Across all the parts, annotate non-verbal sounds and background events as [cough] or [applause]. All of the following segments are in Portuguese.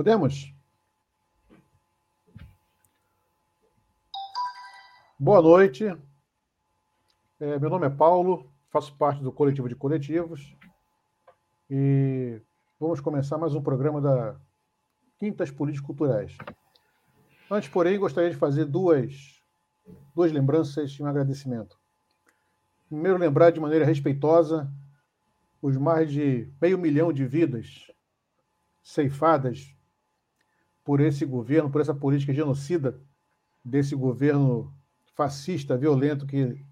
Podemos? Boa noite. É, meu nome é Paulo, faço parte do coletivo de coletivos e vamos começar mais um programa da Quintas Políticas Culturais. Antes, porém, gostaria de fazer duas, duas lembranças e um agradecimento. Primeiro, lembrar de maneira respeitosa os mais de meio milhão de vidas ceifadas por esse governo, por essa política genocida desse governo fascista, violento que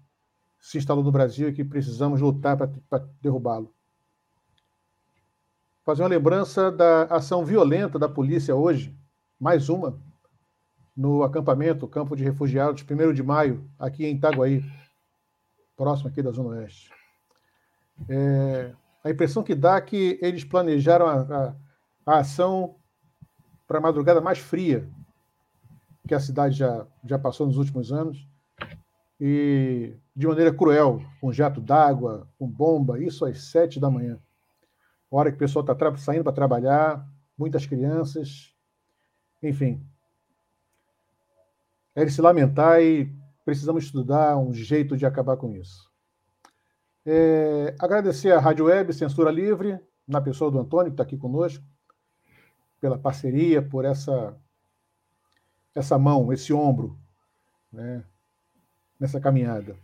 se instalou no Brasil e que precisamos lutar para derrubá-lo. Fazer uma lembrança da ação violenta da polícia hoje, mais uma, no acampamento, campo de refugiados, 1 de maio, aqui em Itaguaí, próximo aqui da Zona Oeste. É, a impressão que dá é que eles planejaram a, a, a ação para a madrugada mais fria que a cidade já, já passou nos últimos anos, e de maneira cruel, com jato d'água, com bomba, isso às sete da manhã. Hora que o pessoal está saindo para trabalhar, muitas crianças, enfim. É de se lamentar e precisamos estudar um jeito de acabar com isso. É, agradecer à Rádio Web Censura Livre, na pessoa do Antônio, que está aqui conosco, pela parceria, por essa essa mão, esse ombro, né, nessa caminhada.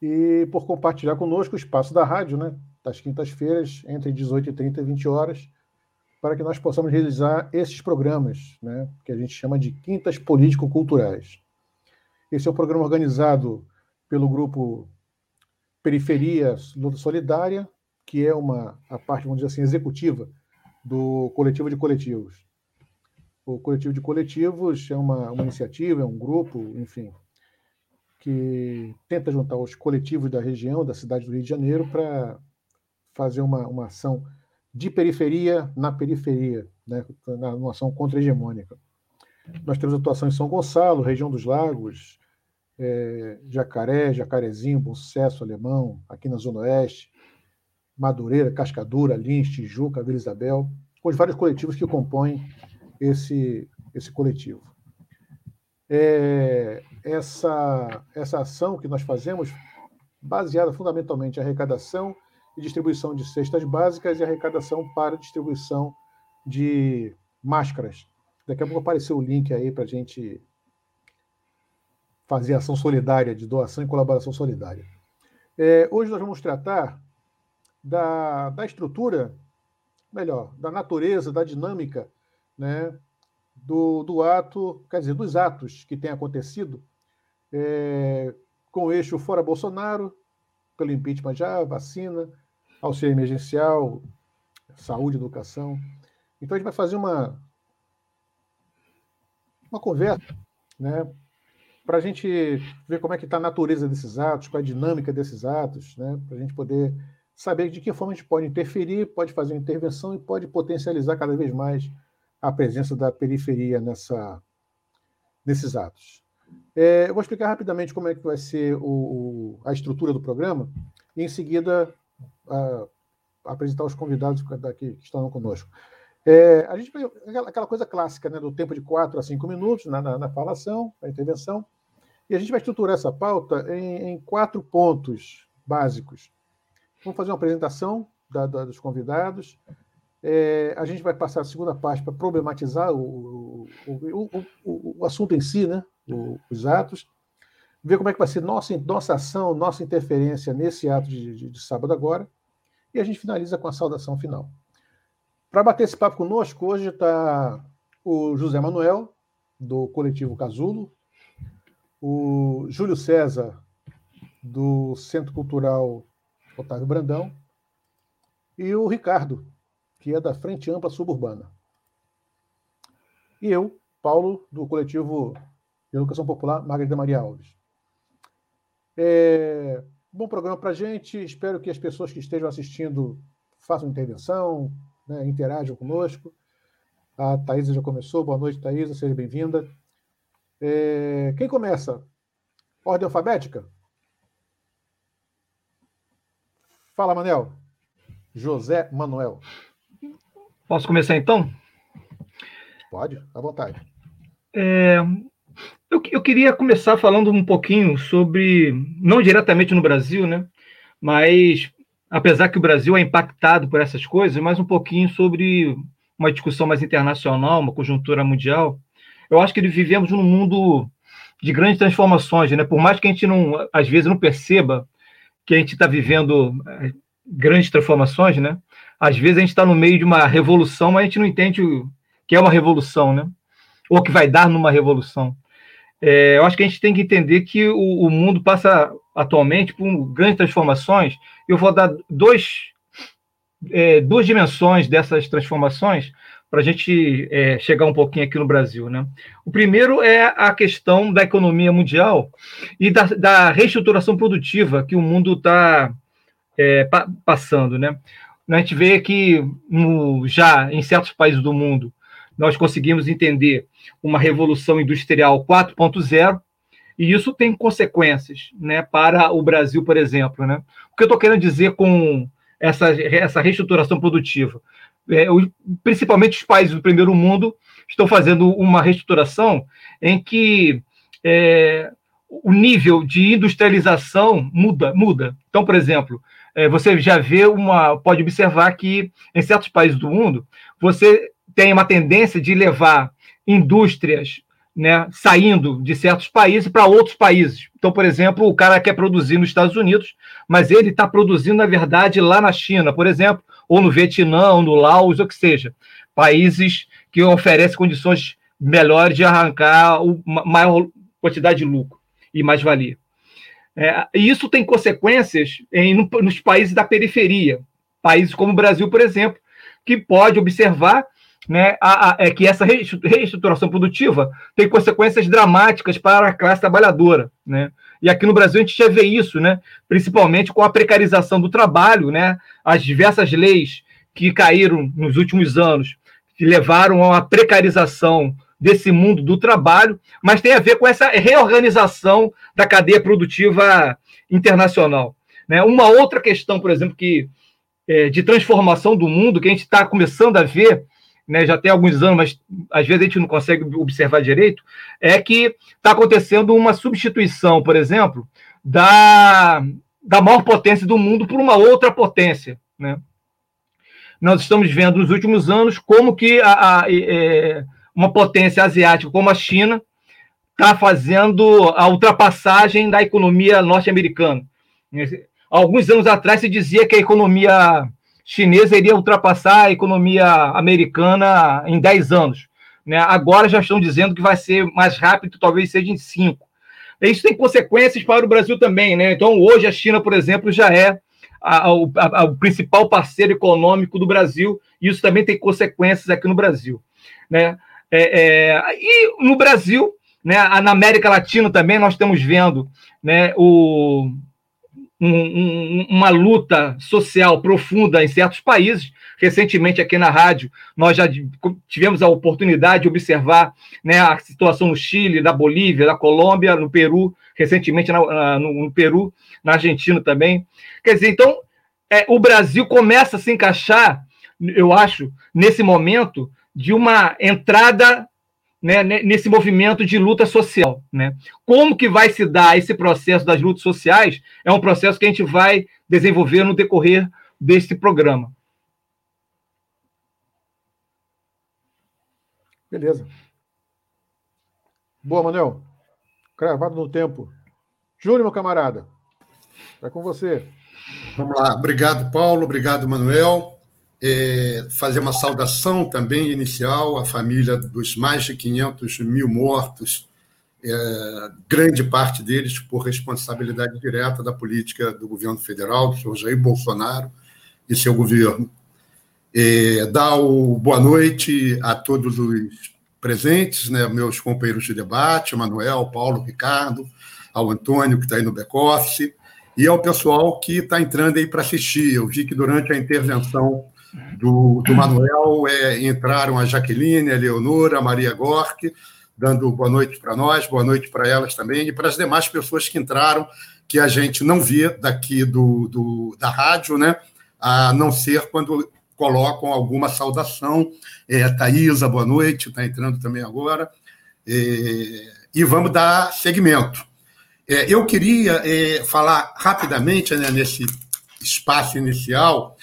E por compartilhar conosco o espaço da rádio, né, das quintas-feiras, entre 18h30 e 20 horas, para que nós possamos realizar esses programas, né, que a gente chama de Quintas Político-Culturais. Esse é um programa organizado pelo grupo Periferia Solidária, que é uma a parte, vamos dizer assim, executiva do coletivo de coletivos. O coletivo de coletivos é uma, uma iniciativa, é um grupo, enfim, que tenta juntar os coletivos da região, da cidade do Rio de Janeiro, para fazer uma, uma ação de periferia na periferia, né, uma ação contra-hegemônica. Nós temos atuação em São Gonçalo, região dos Lagos, é, Jacaré, Jacarezinho, Bom Sucesso, Alemão, aqui na Zona Oeste, Madureira, Cascadura, Lins, Tijuca, Vila Isabel, os vários coletivos que compõem esse, esse coletivo. É, essa, essa ação que nós fazemos, baseada fundamentalmente em arrecadação e distribuição de cestas básicas e arrecadação para distribuição de máscaras. Daqui a pouco apareceu o link aí para a gente fazer ação solidária, de doação e colaboração solidária. É, hoje nós vamos tratar da, da estrutura, melhor, da natureza, da dinâmica né, do, do ato, quer dizer, dos atos que têm acontecido é, com o eixo fora Bolsonaro, pelo impeachment já, vacina, auxílio emergencial, saúde, educação. Então a gente vai fazer uma, uma conversa, né, para a gente ver como é que está a natureza desses atos, qual é a dinâmica desses atos, né, para a gente poder saber de que forma a gente pode interferir, pode fazer intervenção e pode potencializar cada vez mais a presença da periferia nessa, nesses atos. É, eu vou explicar rapidamente como é que vai ser o, a estrutura do programa e, em seguida, a, apresentar os convidados daqui, que estão conosco. É, a gente aquela coisa clássica né, do tempo de quatro a cinco minutos na, na, na falação, na intervenção, e a gente vai estruturar essa pauta em, em quatro pontos básicos. Vamos fazer uma apresentação da, da, dos convidados. É, a gente vai passar a segunda parte para problematizar o, o, o, o, assunto em si, né? os atos, ver como é que vai ser nossa, nossa ação, nossa interferência nesse ato de, de, de sábado agora, e a gente finaliza com a saudação final. Para bater esse papo conosco, hoje está o José Manuel, do coletivo Casulo, o Júlio César, do Centro Cultural Otávio Brandão, e o Ricardo, que é da Frente Ampla Suburbana. E eu, Paulo, do coletivo de Educação Popular Margarida Maria Alves. É, bom programa para a gente. Espero que as pessoas que estejam assistindo façam intervenção, né, interajam conosco. A Thaisa já começou. Boa noite, Thaisa. Seja bem-vinda. É, quem começa? Ordem alfabética? Fala, Manel. José Manuel. Posso começar então? Pode, à vontade. É, eu, eu, queria começar falando um pouquinho sobre, não diretamente no Brasil, né? Mas, apesar que o Brasil é impactado por essas coisas, mas um pouquinho sobre uma discussão mais internacional, uma conjuntura mundial. Eu acho que vivemos num mundo de grandes transformações, né? Por mais que a gente não, às vezes, não perceba que a gente está vivendo é, grandes transformações, né? Às vezes a gente está no meio de uma revolução, mas a gente não entende o que é uma revolução, né? Ou que vai dar numa revolução. É, eu acho que a gente tem que entender que o, o, mundo passa atualmente por grandes transformações. Eu vou dar dois, é, duas dimensões dessas transformações para a gente é, chegar um pouquinho aqui no Brasil. Né? O primeiro é a questão da economia mundial e da, da reestruturação produtiva que o mundo está é, pa passando. Né? A gente vê que no, já em certos países do mundo nós conseguimos entender uma revolução industrial 4.0 e isso tem consequências né, para o Brasil, por exemplo. Né? O que eu estou querendo dizer com essa, essa reestruturação produtiva? É, principalmente os países do primeiro mundo estão fazendo uma reestruturação em que é, o nível de industrialização muda, muda. Então, por exemplo, é, você já vê uma, pode observar que em certos países do mundo você tem uma tendência de levar indústrias né, saindo de certos países para outros países. Então, por exemplo, o cara quer produzir nos Estados Unidos, mas ele está produzindo, na verdade, lá na China, por exemplo, ou no Vietnã, ou no Laos, ou que seja. Países que oferecem condições melhores de arrancar uma maior quantidade de lucro e mais-valia. É, e isso tem consequências em, nos países da periferia, países como o Brasil, por exemplo, que pode observar né, a, a, é que essa reestruturação produtiva tem consequências dramáticas para a classe trabalhadora. Né? E aqui no Brasil a gente já vê isso, né, principalmente com a precarização do trabalho, né, as diversas leis que caíram nos últimos anos, que levaram a precarização desse mundo do trabalho, mas tem a ver com essa reorganização da cadeia produtiva internacional. Né? Uma outra questão, por exemplo, que é, de transformação do mundo que a gente está começando a ver né, já tem alguns anos, mas às vezes a gente não consegue observar direito, é que está acontecendo uma substituição, por exemplo, da, da maior potência do mundo por uma outra potência. Né? Nós estamos vendo nos últimos anos como que a, a é, uma potência asiática como a China está fazendo a ultrapassagem da economia norte-americana. Alguns anos atrás se dizia que a economia chinesa iria ultrapassar a economia americana em 10 anos. Né? Agora já estão dizendo que vai ser mais rápido, talvez seja em 5. Isso tem consequências para o Brasil também. Né? Então, hoje, a China, por exemplo, já é o principal parceiro econômico do Brasil, e isso também tem consequências aqui no Brasil. Né? É, é, e no Brasil, né, na América Latina também, nós estamos vendo né, o, um, um, uma luta social profunda em certos países. Recentemente, aqui na rádio, nós já tivemos a oportunidade de observar né, a situação no Chile, na Bolívia, na Colômbia, no Peru, recentemente na, no, no, Peru, na Argentina também. Quer dizer, então, é, o Brasil começa a se encaixar, eu acho, nesse momento, de uma entrada né, nesse movimento de luta social. Né? Como que vai se dar esse processo das lutas sociais? É um processo que a gente vai desenvolver no decorrer deste programa. Beleza. Boa, Manuel. Cravado no tempo. Júnior, meu camarada. É com você. Vamos lá. Obrigado, Paulo. Obrigado, Manuel é, fazer uma saudação também inicial à família dos mais de 500 mil mortos é, grande parte deles por responsabilidade direta da política do governo federal, do senhor Jair Bolsonaro e seu governo. É, dar o boa noite a todos os presentes, né, meus companheiros de debate, Manuel, Paulo, Ricardo, ao Antônio, que está aí no back-office, e ao pessoal que está entrando aí para assistir. Eu vi que durante a intervenção do, do Manuel é, entraram a Jaqueline, a Leonora, a Maria Gork, dando boa noite para nós, boa noite para elas também, e para as demais pessoas que entraram, que a gente não vê daqui do, do da rádio, né? a não ser quando colocam alguma saudação. É, Thaisa, boa noite, está entrando também agora. É, e vamos dar seguimento. É, eu queria é, falar rapidamente, né, nesse espaço inicial,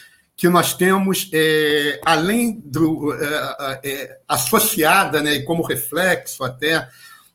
que nós temos, é, além do é, é, associada, né, e como reflexo até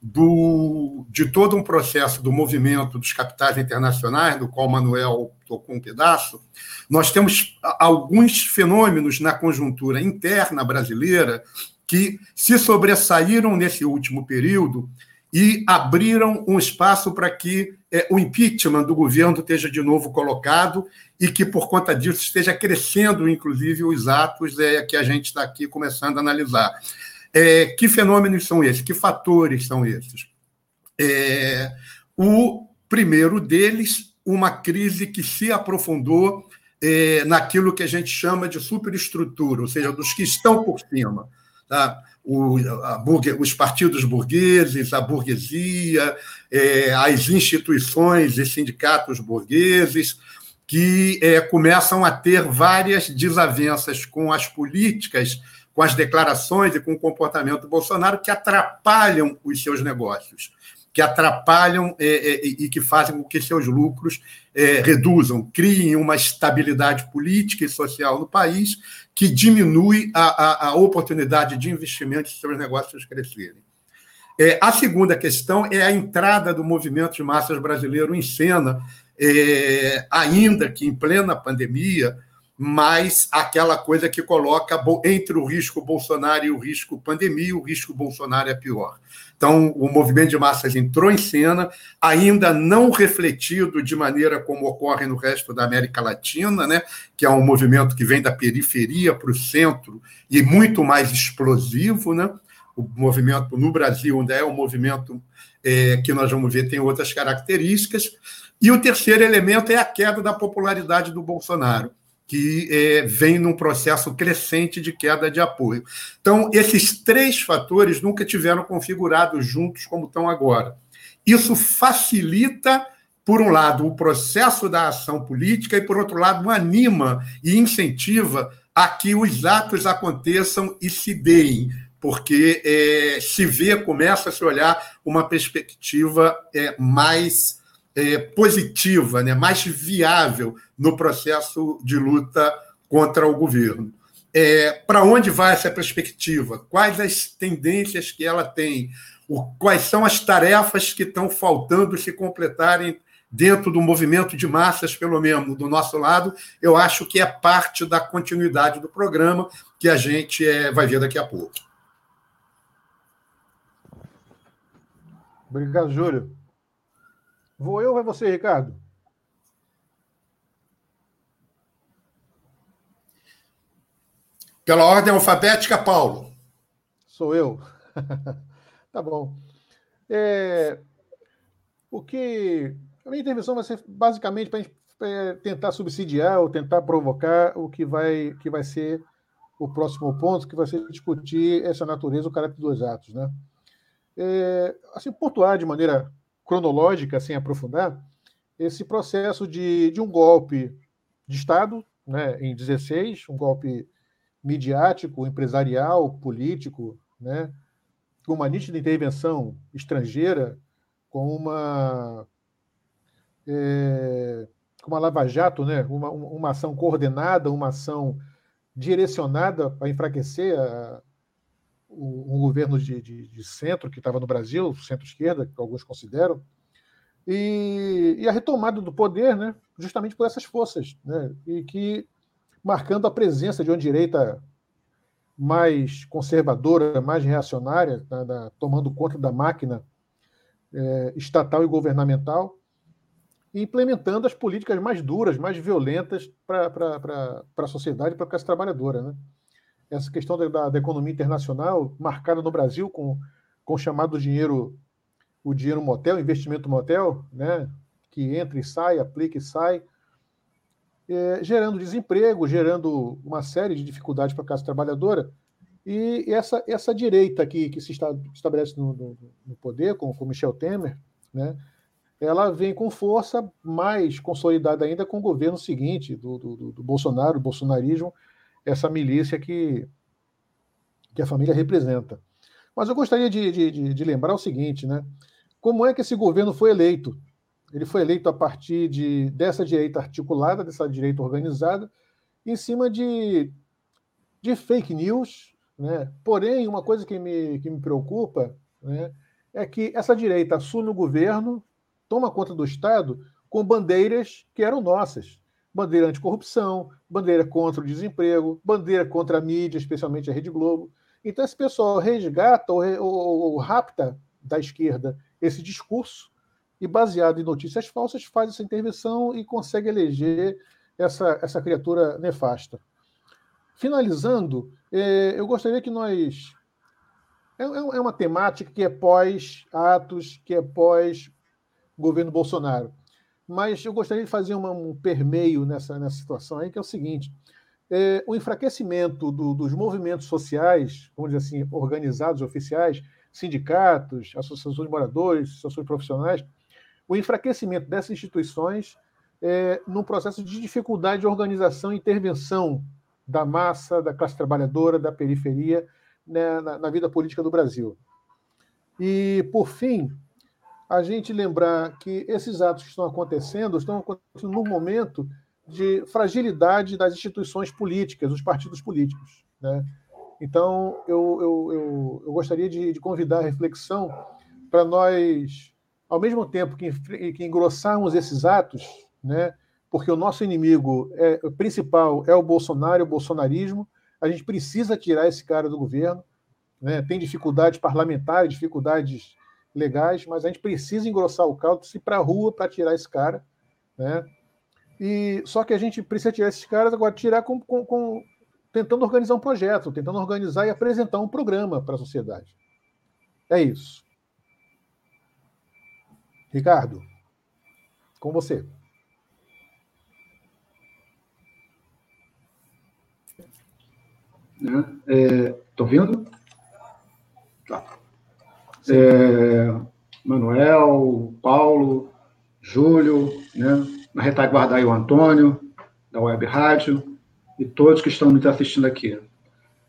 do, de todo um processo do movimento dos capitais internacionais, do qual Manuel tocou um pedaço, nós temos alguns fenômenos na conjuntura interna brasileira que se sobressaíram nesse último período e abriram um espaço para que é, o impeachment do governo esteja de novo colocado e que, por conta disso, esteja crescendo, inclusive, os atos é, que a gente está aqui começando a analisar. É, que fenômenos são esses? Que fatores são esses? É, o primeiro deles, uma crise que se aprofundou é, naquilo que a gente chama de superestrutura, ou seja, dos que estão por cima. Tá? O, os partidos burgueses, a burguesia, é, as instituições e sindicatos burgueses, que é, começam a ter várias desavenças com as políticas, com as declarações e com o comportamento do Bolsonaro que atrapalham os seus negócios que atrapalham é, é, e que fazem com que seus lucros reduzam, criem uma estabilidade política e social no país que diminui a, a, a oportunidade de investimento e seus negócios crescerem. A segunda questão é a entrada do movimento de massas brasileiro em cena, é, ainda que em plena pandemia, mas aquela coisa que coloca entre o risco Bolsonaro e o risco pandemia, o risco Bolsonaro é pior. Então, o movimento de massas entrou em cena, ainda não refletido de maneira como ocorre no resto da América Latina, né? que é um movimento que vem da periferia para o centro e muito mais explosivo. Né? O movimento no Brasil, onde é um movimento é, que nós vamos ver, tem outras características. E o terceiro elemento é a queda da popularidade do Bolsonaro que é, vem num processo crescente de queda de apoio. Então, esses três fatores nunca tiveram configurados juntos como estão agora. Isso facilita, por um lado, o processo da ação política e, por outro lado, anima e incentiva a que os atos aconteçam e se deem, porque é, se vê, começa a se olhar uma perspectiva é, mais é, positiva, né, mais viável no processo de luta contra o governo. É, Para onde vai essa perspectiva? Quais as tendências que ela tem? O, quais são as tarefas que estão faltando se completarem dentro do movimento de massas, pelo menos do nosso lado? Eu acho que é parte da continuidade do programa que a gente é, vai ver daqui a pouco. Obrigado, Júlio. Vou eu ou vai você, Ricardo? Pela ordem alfabética, Paulo. Sou eu. [laughs] tá bom. É, o que. A minha intervenção vai ser basicamente para é, tentar subsidiar ou tentar provocar o que vai, que vai ser o próximo ponto, que vai ser discutir essa natureza, o caráter dos atos. Né? É, assim, pontuar de maneira cronológica, sem aprofundar, esse processo de, de um golpe de Estado, né, em 16, um golpe midiático, empresarial, político, né, com uma nítida intervenção estrangeira, com uma é, uma lava-jato, né, uma, uma ação coordenada, uma ação direcionada para enfraquecer a, um governo de, de, de centro que estava no Brasil, centro-esquerda, que alguns consideram, e, e, a retomada do poder, né, justamente por essas forças, né, e que marcando a presença de uma direita mais conservadora, mais reacionária, né, tomando conta da máquina é, estatal e governamental, implementando as políticas mais duras, mais violentas para a sociedade, para a classe trabalhadora. Né? Essa questão da, da, economia internacional, marcada no Brasil com, com o chamado dinheiro, o dinheiro motel, investimento motel, né? que entra e sai, aplica e sai, é, gerando desemprego, gerando uma série de dificuldades para a classe trabalhadora. E essa, essa direita aqui que se estabelece no, no, no poder, com, com Michel Temer, né, ela vem com força mais consolidada ainda com o governo seguinte, do, do, do Bolsonaro, o bolsonarismo, essa milícia que, que a família representa. Mas eu gostaria de, de, de, lembrar o seguinte, né? Como é que esse governo foi eleito? Ele foi eleito a partir de, dessa direita articulada, dessa direita organizada, em cima de, de fake news. Né? Porém, uma coisa que me, que me preocupa né, é que essa direita assume o governo, toma conta do Estado com bandeiras que eram nossas. Bandeira anticorrupção, bandeira contra o desemprego, bandeira contra a mídia, especialmente a Rede Globo. Então, esse pessoal resgata ou, ou, ou rapta da esquerda esse discurso e, baseado em notícias falsas, faz essa intervenção e consegue eleger essa, essa criatura nefasta. Finalizando, é, eu gostaria que nós. É, é, é uma temática que é pós-atos, que é pós-governo Bolsonaro. Mas eu gostaria de fazer uma, um permeio nessa, nessa situação aí, que é o seguinte: é, o enfraquecimento do, dos movimentos sociais, vamos dizer assim, organizados, oficiais, sindicatos, associações de moradores, associações profissionais, o enfraquecimento dessas instituições é, num processo de dificuldade de organização e intervenção da massa, da classe trabalhadora, da periferia né, na, na, vida política do Brasil. E, por fim, a gente lembrar que esses atos que estão acontecendo estão acontecendo num momento de fragilidade das instituições políticas, dos partidos políticos. Né? Então, eu, eu, eu, eu gostaria de, de convidar a reflexão para nós ao mesmo tempo que, que engrossarmos esses atos, né, porque o nosso inimigo é, o principal é o Bolsonaro, o bolsonarismo, a gente precisa tirar esse cara do governo. Né, tem dificuldades parlamentares, dificuldades legais, mas a gente precisa engrossar o caldo e ir para a rua para tirar esse cara. Né? E, só que a gente precisa tirar esses caras agora, tirar com, com, com tentando organizar um projeto, tentando organizar e apresentar um programa para a sociedade. É isso. Ricardo, com você. Estou né? é, ouvindo? Tá. É, Manuel, Paulo, Júlio, né? na retaguarda aí o Antônio, da Web Rádio, e todos que estão nos assistindo aqui.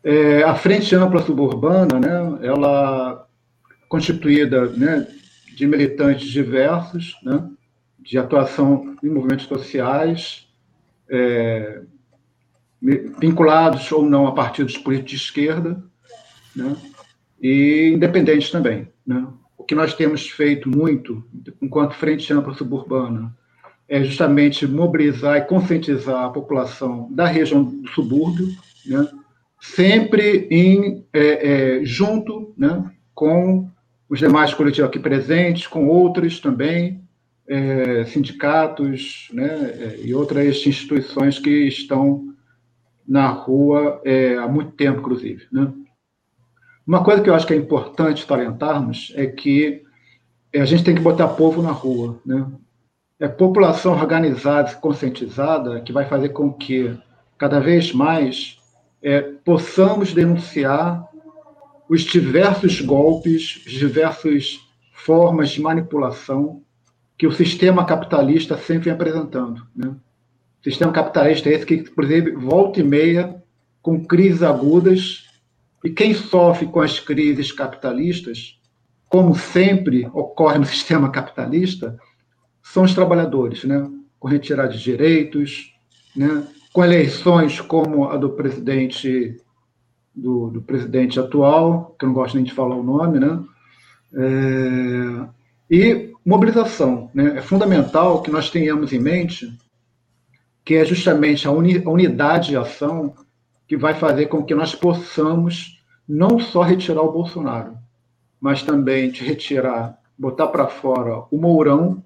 É, a Frente Ampla Suburbana, né, ela constituída né, de militantes diversos, né, de atuação em movimentos sociais, é, vinculados ou não a partidos políticos de esquerda, né, e independentes também. Né. O que nós temos feito muito, enquanto Frente Ampla Suburbana, é justamente mobilizar e conscientizar a população da região do subúrbio, né, sempre em, é, é, junto né, com os demais coletivos aqui presentes, com outros também, é, sindicatos né, é, e outras instituições que estão na rua é, há muito tempo, inclusive. Né? Uma coisa que eu acho que é importante talentarmos é que a gente tem que botar povo na rua. Né? É população organizada, conscientizada, que vai fazer com que cada vez mais é, possamos denunciar os diversos golpes, as diversas formas de manipulação que o sistema capitalista sempre vem apresentando. Né? O sistema capitalista é esse que, inclusive, volta e meia com crises agudas, e quem sofre com as crises capitalistas, como sempre ocorre no [laughs] sistema capitalista, são os trabalhadores, né? com retirada de direitos, né? com eleições como a do presidente do, do, presidente atual, que eu não gosto nem de falar o nome, né? É, e mobilização. Né? É fundamental que nós tenhamos em mente que é justamente a, uni, a unidade de ação que vai fazer com que nós possamos não só retirar o Bolsonaro, mas também de retirar botar para fora o Mourão,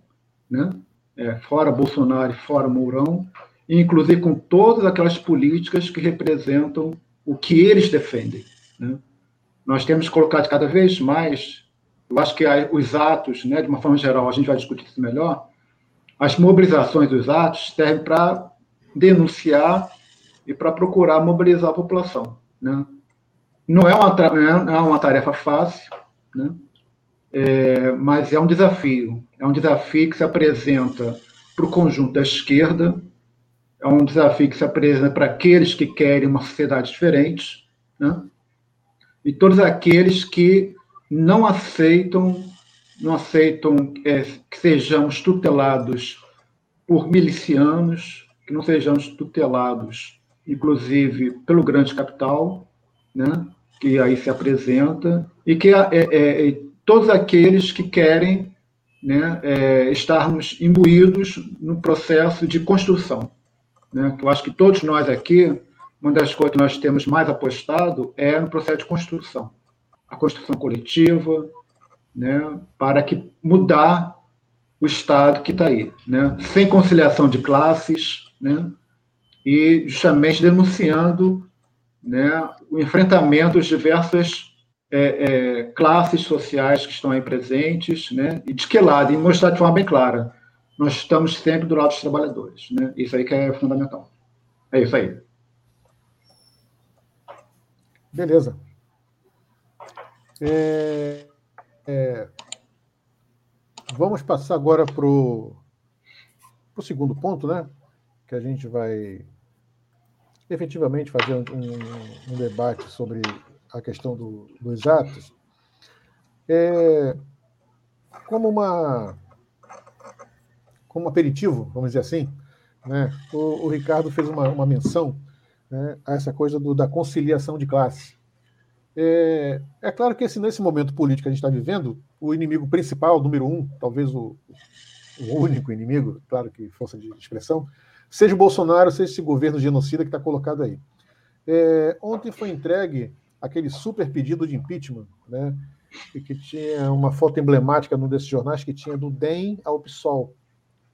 né? É, fora Bolsonaro e fora Mourão, e inclusive com todas aquelas políticas que representam o que eles defendem. Né? Nós temos colocado cada vez mais, eu acho que os atos, né, de uma forma geral, a gente vai discutir isso melhor, as mobilizações dos atos servem para denunciar e para procurar mobilizar a população. Né? Não, é uma, não é uma tarefa fácil, né? É, mas é um desafio. É um desafio que se apresenta para o conjunto da esquerda, é um desafio que se apresenta para aqueles que querem uma sociedade diferente, né? e todos aqueles que não aceitam não aceitam é, que sejamos tutelados por milicianos, que não sejamos tutelados, inclusive, pelo grande capital, né? que aí se apresenta, e que é, é, é todos aqueles que querem né, é, estarmos imbuídos no processo de construção. Né? Eu acho que todos nós aqui, uma das coisas que nós temos mais apostado é no processo de construção. A construção coletiva, né, para que mudar o Estado que está aí, né, sem conciliação de classes, né, e justamente denunciando né, o enfrentamento das diversas é, é, classes sociais que estão aí presentes, né, e de que lado, e mostrar de forma bem clara, nós estamos sempre do lado dos trabalhadores, né, isso aí que é fundamental. É isso aí. Beleza. É, é, vamos passar agora para o segundo ponto, né? Que a gente vai efetivamente fazer um, um, um debate sobre a questão do, dos atos. É, como uma como um aperitivo, vamos dizer assim, né? o, o Ricardo fez uma, uma menção né, a essa coisa do, da conciliação de classe. É, é claro que esse, nesse momento político que a gente está vivendo, o inimigo principal, número um, talvez o, o único inimigo, claro que força de expressão, seja o Bolsonaro, seja esse governo genocida que está colocado aí. É, ontem foi entregue aquele super pedido de impeachment, né, que tinha uma foto emblemática num desses jornais que tinha do DEM ao PSOL,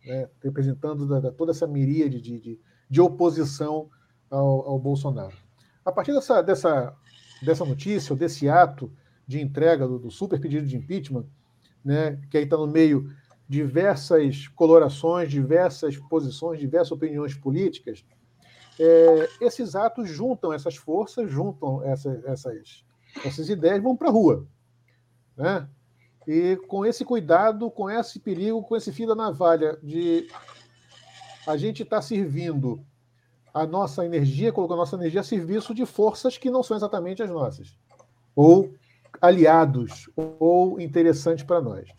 né, representando da, da, toda essa miríade de, de, de oposição ao, ao, Bolsonaro. A partir dessa, dessa dessa notícia, desse ato de entrega do, do super pedido de impeachment, né, que aí está no meio diversas colorações, diversas posições, diversas opiniões políticas, é, esses atos juntam essas forças, juntam essa, essas, essas ideias, vão para a rua. Né? E com esse cuidado, com esse perigo, com esse fio da navalha de a gente estar tá servindo a nossa energia, colocando a nossa energia a serviço de forças que não são exatamente as nossas, ou aliados, ou interessantes para nós.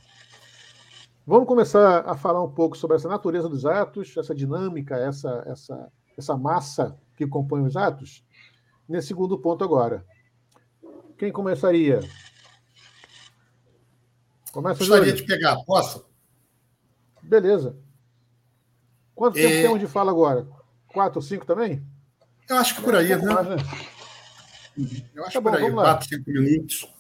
Vamos começar a falar um pouco sobre essa natureza dos atos, essa dinâmica, essa, essa, essa massa que compõe os atos, nesse segundo ponto agora. Quem começaria? Começa Gostaria de pegar, posso? Beleza. Quanto tempo é... temos de fala agora? Quatro ou cinco também? Eu acho que por aí, né? Eu acho tá bom, por aí, quatro, cinco minutos.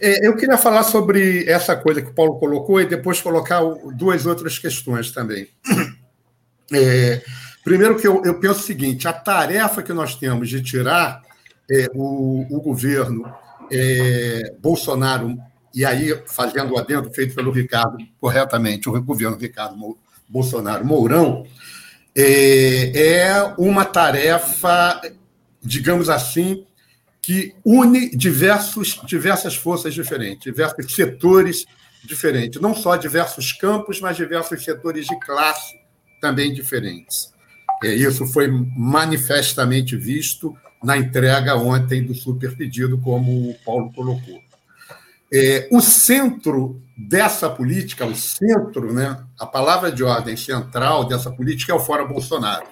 É, eu queria falar sobre essa coisa que o Paulo colocou e depois colocar duas outras questões também. [clears throat] É, primeiro que eu, eu, penso o seguinte, a tarefa que nós temos de tirar é, o, o, governo é, Bolsonaro, e aí fazendo o adendo feito pelo Ricardo corretamente, o governo Ricardo Bolsonaro Mourão, é, é uma tarefa, digamos assim, que une diversos, diversas forças diferentes, diversos setores diferentes, não só diversos campos, mas diversos setores de classe também diferentes. É, isso foi manifestamente visto na entrega ontem do super pedido, como o Paulo colocou. É, o centro dessa política, o centro, né, a palavra de ordem central dessa política é o fora Bolsonaro.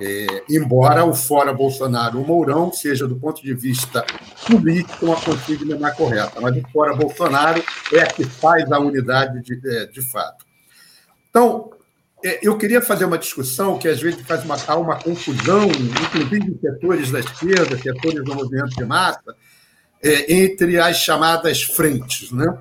É, embora o fora Bolsonaro, o Mourão, seja do ponto de vista político uma consigna mais correta, mas o fora Bolsonaro é a que faz a unidade de, é, de fato. Então, é, eu queria fazer uma discussão que às vezes faz uma, uma confusão, inclusive em setores da esquerda, setores do movimento de massa, é, entre as chamadas frentes. Né?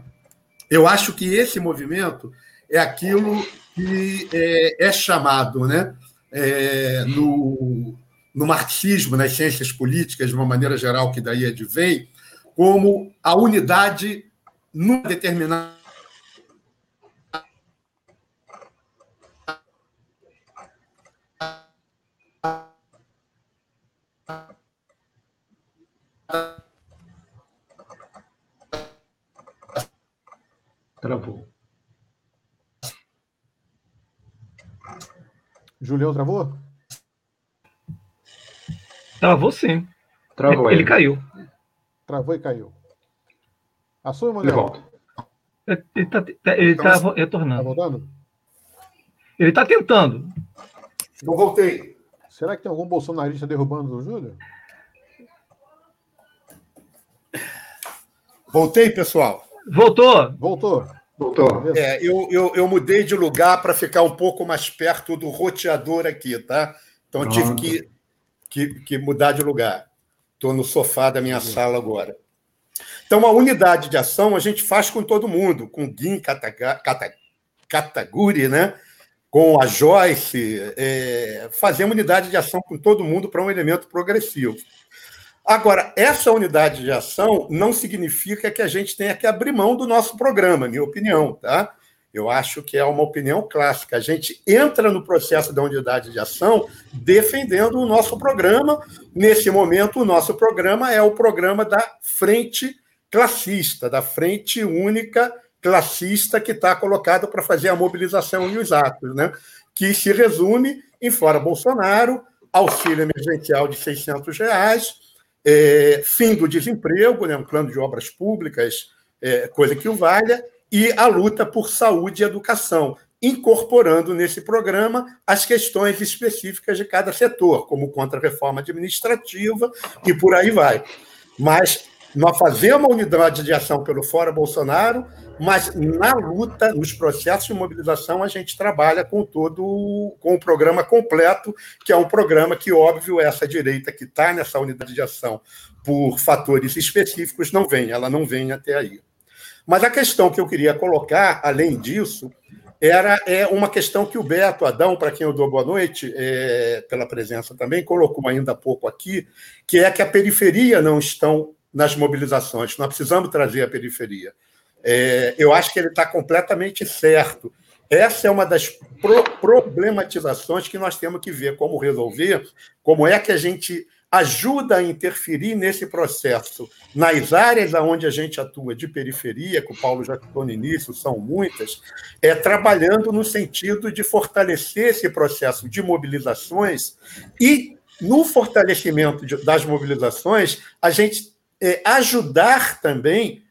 Eu acho que esse movimento é aquilo que é, é chamado, né, é, no, no marxismo, nas ciências políticas, de uma maneira geral, que daí advém, como a unidade numa determinada Travou. Julião travou? Travou sim. Travou. Ele, ele caiu. Travou e caiu. Assume, De Manuel. volta. Ele está ele tá Então, Tá retornando. voltando? Ele está tentando. Não voltei. Será que tem algum bolsonarista derrubando o Júlio? Voltei, pessoal. Voltou. Voltou. Voltou. É, eu, eu, eu mudei de lugar para ficar um pouco mais perto do roteador aqui, tá? Então tive que, que, que mudar de lugar. Estou no sofá da minha sala agora. Então, a unidade de ação a gente faz com todo mundo, com Kataga- Kata- Kataguri, né? com a Joyce, é, fazemos unidade de ação com todo mundo para um elemento progressivo. Agora, essa unidade de ação não significa que a gente tenha que abrir mão do nosso programa, minha opinião, tá? Eu acho que é uma opinião clássica. A gente entra no processo da unidade de ação defendendo o nosso programa. Nesse momento, o nosso programa é o programa da Frente Classista, da Frente Única Classista que está colocado para fazer a mobilização e os atos, né? que se resume em fora Bolsonaro, auxílio emergencial de 600 reais, é, fim do desemprego, né, um plano de obras públicas, é, coisa que o valha, e a luta por saúde e educação, incorporando nesse programa as questões específicas de cada setor, como contra-reforma administrativa e por aí vai. Mas nós fazemos uma unidade de ação pelo Fora Bolsonaro, mas na luta, nos processos de mobilização, a gente trabalha com todo com o programa completo, que é um programa que, óbvio, essa direita que está nessa unidade de ação por fatores específicos não vem, ela não vem até aí. Mas a questão que eu queria colocar, além disso, era é uma questão que o Beto Adão, para quem eu dou boa noite, é, pela presença também, colocou ainda há pouco aqui, que é que a periferia não estão nas mobilizações. Nós precisamos trazer a periferia. É, eu acho que ele está completamente certo. Essa é uma das pro problematizações que nós temos que ver como resolver, como é que a gente ajuda a interferir nesse processo nas áreas onde a gente atua de periferia, que o Paulo já citou no início, são muitas, é trabalhando no sentido de fortalecer esse processo de mobilizações e, no fortalecimento de, das mobilizações, a gente é, ajudar também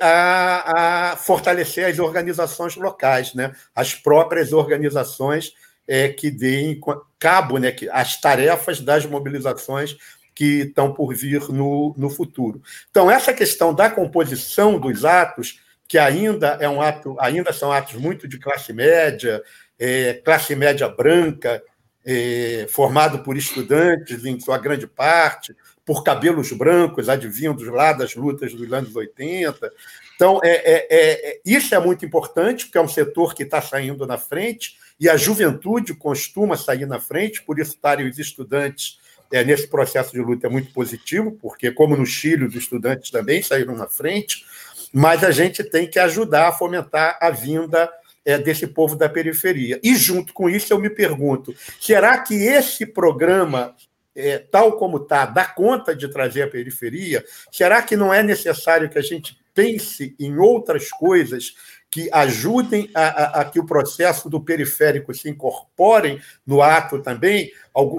a, a, fortalecer as organizações locais, né? as próprias organizações é, que deem cabo né, as tarefas das mobilizações que estão por vir no, no futuro. Então, essa questão da composição dos atos, que ainda é um ato, ainda são atos muito de classe média, é, classe média branca, é, formado por estudantes, em sua grande parte, por cabelos brancos, advindos lá das lutas dos anos 80. Então, é, é, é, isso é muito importante, porque é um setor que está saindo na frente, e a juventude costuma sair na frente, por isso estarem os estudantes é, nesse processo de luta é muito positivo, porque, como no Chile, os estudantes também saíram na frente, mas a gente tem que ajudar a fomentar a vinda é, desse povo da periferia. E, junto com isso, eu me pergunto: será que esse programa é, tal como está, dá conta de trazer a periferia? Será que não é necessário que a gente pense em outras coisas que ajudem a, a, a, que o processo do periférico se incorporem no ato também?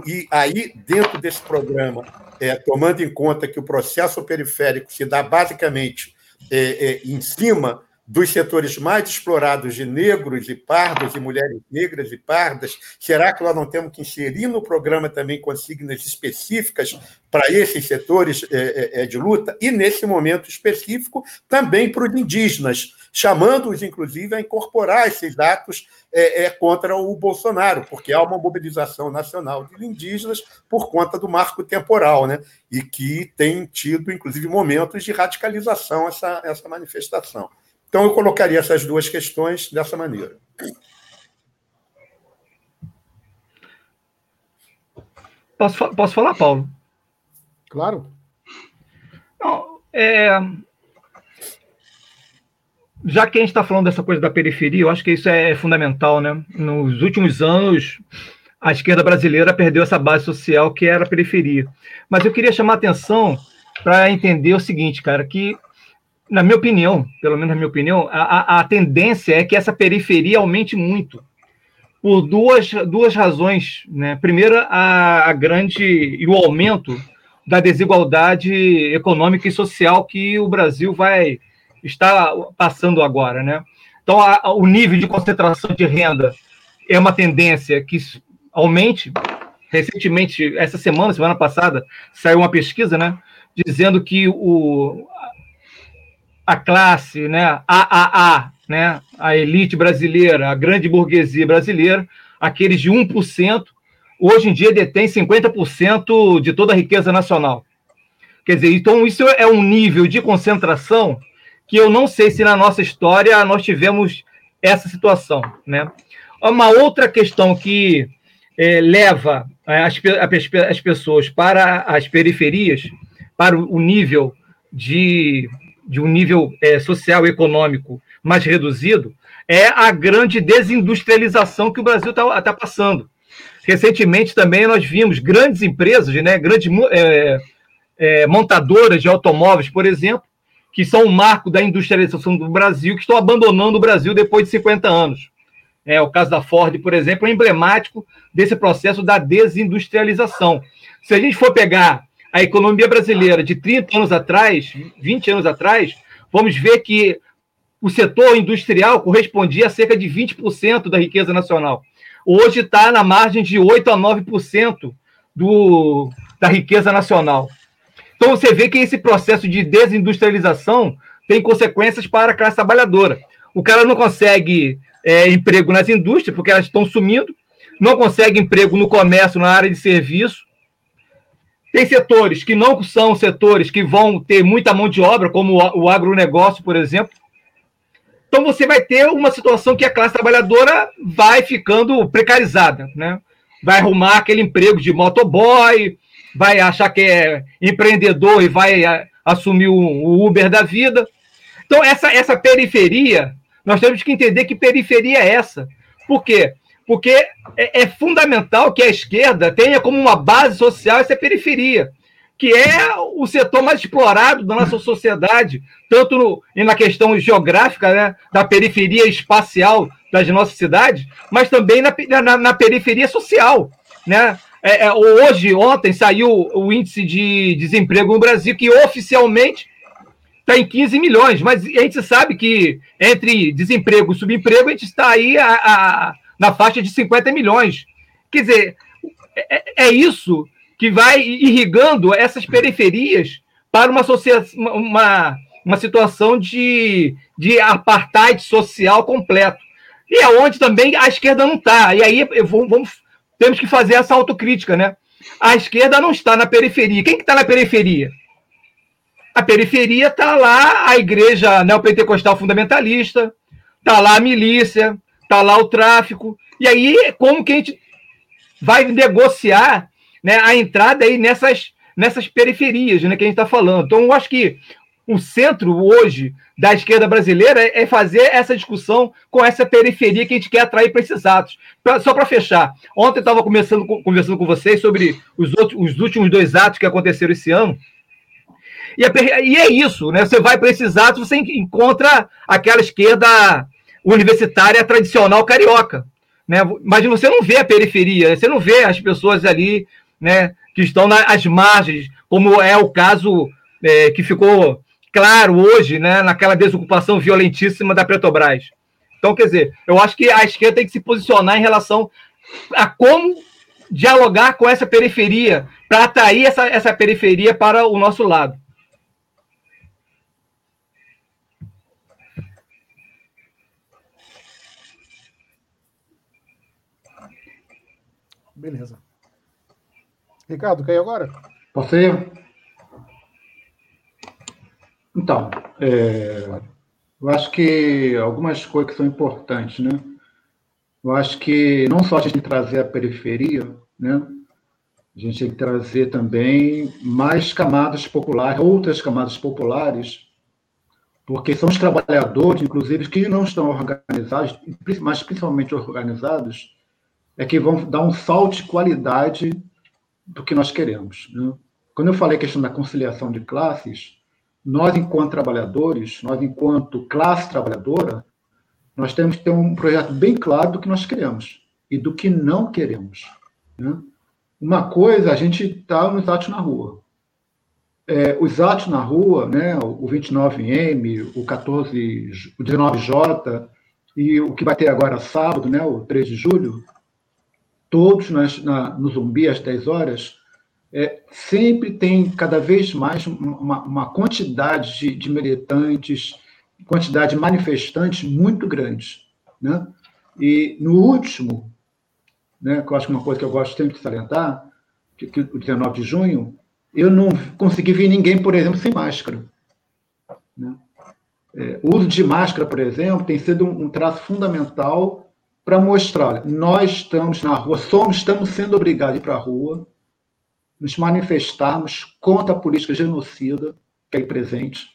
E aí, dentro desse programa, é, tomando em conta que o processo periférico se dá basicamente é, é, em cima dos setores mais explorados de negros e pardos e mulheres negras e pardas, será que nós não temos que inserir no programa também consignas específicas para esses setores é, de luta? E, nesse momento específico, também para os indígenas, chamando-os, inclusive, a incorporar esses atos é, contra o Bolsonaro, porque há uma mobilização nacional de indígenas por conta do marco temporal, né? e que tem tido, inclusive, momentos de radicalização essa, essa manifestação. Então, eu colocaria essas duas questões dessa maneira. Posso, posso falar, Paulo? Claro. Não, é... Já que a gente está falando dessa coisa da periferia, eu acho que isso é fundamental, né? Nos últimos anos, a esquerda brasileira perdeu essa base social que era a periferia. Mas eu queria chamar a atenção para entender o seguinte, cara, que, na minha opinião, pelo menos na minha opinião, a, a tendência é que essa periferia aumente muito por duas, duas razões. Né? Primeiro, a, a grande e o aumento da desigualdade econômica e social que o Brasil vai estar passando agora, né? Então, a, o nível de concentração de renda é uma tendência que aumente. Recentemente, essa semana, semana passada, saiu uma pesquisa, né, dizendo que o, a classe, né, AAA, né, a elite brasileira, a grande burguesia brasileira, aqueles de 1%, hoje em dia detém 50% de toda a riqueza nacional. Quer dizer, então isso é um nível de concentração que eu não sei se na nossa história nós tivemos essa situação, né? Uma outra questão que é, leva é, as, as, pessoas para as periferias, para o nível de, de um nível é, social e econômico mais reduzido, é a grande desindustrialização que o Brasil está tá passando. Recentemente também nós vimos grandes empresas, né, grandes é, é, montadoras de automóveis, por exemplo, que são o marco da industrialização do Brasil, que estão abandonando o Brasil depois de 50 anos. É, o caso da Ford, por exemplo, é emblemático desse processo da desindustrialização. Se a gente for pegar a economia brasileira de 30 anos atrás, 20 anos atrás, vamos ver que o setor industrial correspondia a cerca de 20% da riqueza nacional hoje está na margem de 8% a 9% do, da riqueza nacional. Então você vê que esse processo de desindustrialização tem consequências para a classe trabalhadora. O cara não consegue é, emprego nas indústrias, porque elas estão sumindo, não consegue emprego no comércio, na área de serviço. Tem setores que não são setores que vão ter muita mão de obra, como o agronegócio, por exemplo, então você vai ter uma situação que a classe trabalhadora vai ficando precarizada, né? Vai arrumar aquele emprego de motoboy, vai achar que é empreendedor e vai assumir o Uber da vida. Então essa essa periferia, nós temos que entender que periferia é essa. Por quê? Porque é, é fundamental que a esquerda tenha como uma base social essa periferia que é o setor mais explorado da nossa sociedade, tanto no, na questão geográfica, né, da periferia espacial das nossas cidades, mas também na, na, na periferia social. Né? É, é, hoje, ontem, saiu o índice de desemprego no Brasil, que oficialmente está em 15 milhões, mas a gente sabe que entre desemprego e subemprego, a gente está aí a, a, na faixa de 50 milhões. Quer dizer, é, é isso que vai irrigando essas periferias para uma, uma, uma situação de, de apartheid social completo. E é onde também a esquerda não está. E aí vamos, temos que fazer essa autocrítica, né? A esquerda não está na periferia. Quem que está na periferia? A periferia está lá a igreja neopentecostal fundamentalista, está lá a milícia, está lá o tráfico. E aí, como que a gente vai negociar né, a entrada aí nessas, nessas periferias né, que a gente está falando. Então, eu acho que o centro hoje da esquerda brasileira é fazer essa discussão com essa periferia que a gente quer atrair para esses atos. Pra, só para fechar, ontem eu estava conversando, conversando com vocês sobre os, outros, os últimos dois atos que aconteceram esse ano. E, e é isso, né? Você vai para esses atos, você encontra aquela esquerda universitária tradicional carioca. Né? Mas você não vê a periferia, você não vê as pessoas ali né, que estão nas margens, como é o caso é, que ficou claro hoje, né, naquela desocupação violentíssima da Petrobras. Então, quer dizer, eu acho que a esquerda tem que se posicionar em relação a como dialogar com essa periferia, para atrair essa, essa periferia para o nosso lado. Beleza. Ricardo, quer ir agora? Posso ir? Então, é, Eu acho que algumas coisas que são importantes, né? Eu acho que não só a gente tem que trazer a periferia, né? A gente tem que trazer também mais camadas populares, outras camadas populares, porque são os trabalhadores, inclusive, que não estão organizados, mas principalmente organizados, é que vão dar um salto de qualidade do que nós queremos. Né? Quando eu falei a questão da conciliação de classes, nós, enquanto trabalhadores, nós, enquanto classe trabalhadora, nós temos que ter um projeto bem claro do que nós queremos e do que não queremos. Né? Uma coisa, a gente está nos atos na rua. É, os atos na rua, né, o 29M, o 14, o 19J e o que vai ter agora sábado, né, o 3 de julho, todos nas, na, no Zumbi às 10 horas, é, sempre tem cada vez mais uma, uma quantidade de, de, militantes, quantidade de manifestantes muito grande. Né? E no último, né, que eu acho que é uma coisa que eu gosto sempre de salientar, que, que o 19 de junho, eu não consegui ver ninguém, por exemplo, sem máscara. Né? É, o uso de máscara, por exemplo, tem sido um, um traço fundamental para mostrar, nós estamos na rua, somos, estamos sendo obrigados a ir para a rua, nos manifestarmos contra a política genocida que é presente.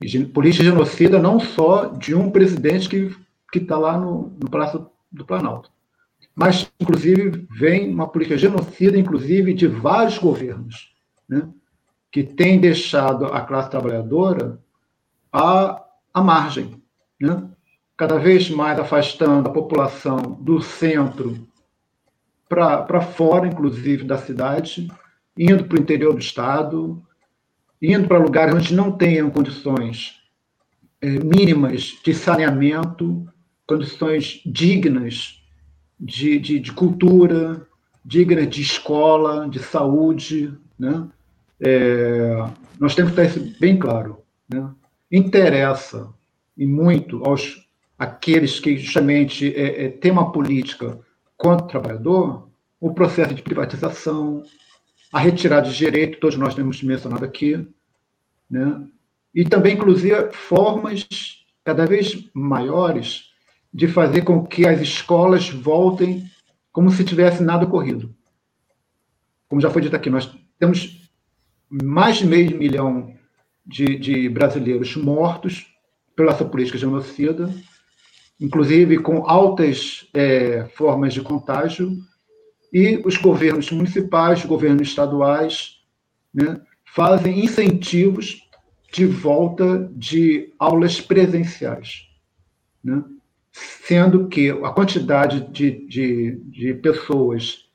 E política genocida não só de um presidente que está lá no, no Palácio do Planalto, mas, inclusive, vem uma política genocida, inclusive, de vários governos, né, que tem deixado a classe trabalhadora à, à margem. Né? Cada vez mais afastando a população do centro para fora, inclusive, da cidade, indo para o interior do estado, indo para lugares onde não tenham condições é, mínimas de saneamento, condições dignas de, de, de, cultura, dignas de escola, de saúde. Né? É, nós temos que ter isso bem claro. Né? Interessa e muito aos aqueles que justamente é, é, têm uma política contra o trabalhador, o processo de privatização, a retirada de direito, todos nós temos mencionado aqui, né? e também, inclusive, formas cada vez maiores de fazer com que as escolas voltem como se tivesse nada ocorrido. Como já foi dito aqui, nós temos mais de meio milhão de, de brasileiros mortos pela essa política genocida, inclusive com altas é, formas de contágio, e os governos municipais, governos estaduais, né, fazem incentivos de volta de aulas presenciais, né? sendo que a quantidade de, de, de pessoas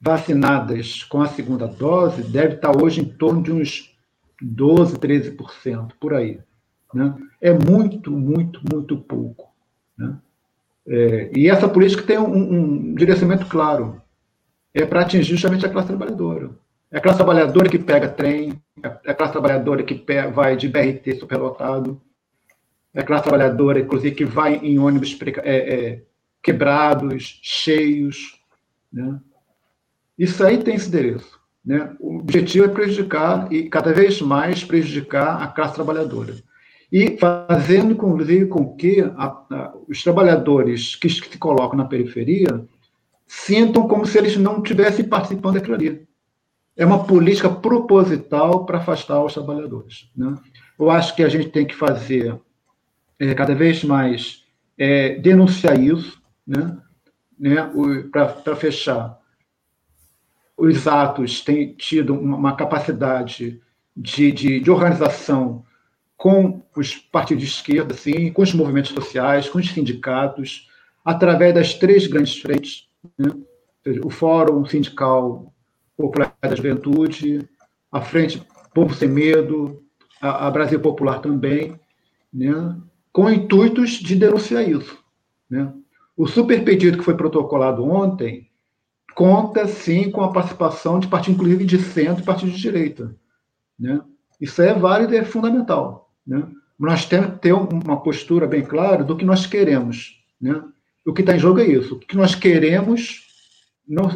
vacinadas com a segunda dose deve estar hoje em torno de uns 12, 13%, por aí. Né? É muito, muito, muito pouco. Né? É, e essa política tem um, um direcionamento claro. É para atingir justamente a classe trabalhadora. É a classe trabalhadora que pega trem, é a classe trabalhadora que vai de BRT superlotado, é a classe trabalhadora, inclusive, que vai em ônibus é, é, quebrados, cheios. Né? Isso aí tem esse endereço. Né? O objetivo é prejudicar, e cada vez mais prejudicar a classe trabalhadora e fazendo, com que a, a, os trabalhadores que se colocam na periferia sintam como se eles não estivessem participando daquilo ali. É uma política proposital para afastar os trabalhadores. Né? Eu acho que a gente tem que fazer é, cada vez mais é, denunciar isso, né? né? para fechar. Os atos têm tido uma, uma capacidade de, de, de organização com os partidos de esquerda, assim, com os movimentos sociais, com os sindicatos, através das três grandes frentes, né? o Fórum Sindical Popular da Juventude, a Frente Povo Sem Medo, a, a Brasil Popular também, né? com intuitos de denunciar isso. Né? O super pedido que foi protocolado ontem conta, sim, com a participação de partidos, inclusive, de centro e partidos de direita. Né? Isso é válido e é fundamental. Né? Nós temos que ter uma postura bem clara do que nós queremos. Né? O que está em jogo é isso. O que nós queremos não,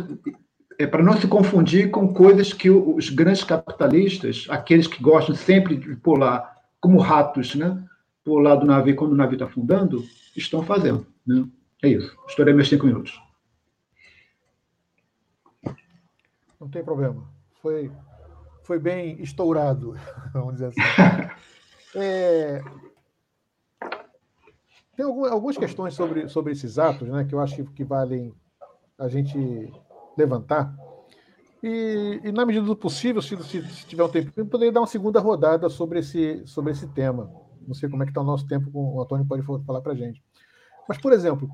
é para não se confundir com coisas que os grandes capitalistas, aqueles que gostam sempre de pular como ratos, né? pular do navio quando o navio está afundando, estão fazendo. Né? É isso. Estourei meus cinco minutos. Não tem problema. Foi, foi bem estourado, [laughs] vamos dizer assim. [laughs] É, tem algumas questões sobre, sobre esses atos né, que eu acho que, valem a gente levantar. E, e, na medida do possível, se, se, se tiver um tempo, eu poderia dar uma segunda rodada sobre esse, sobre esse tema. Não sei como é que está o nosso tempo, o Antônio pode falar para a gente. Mas, por exemplo,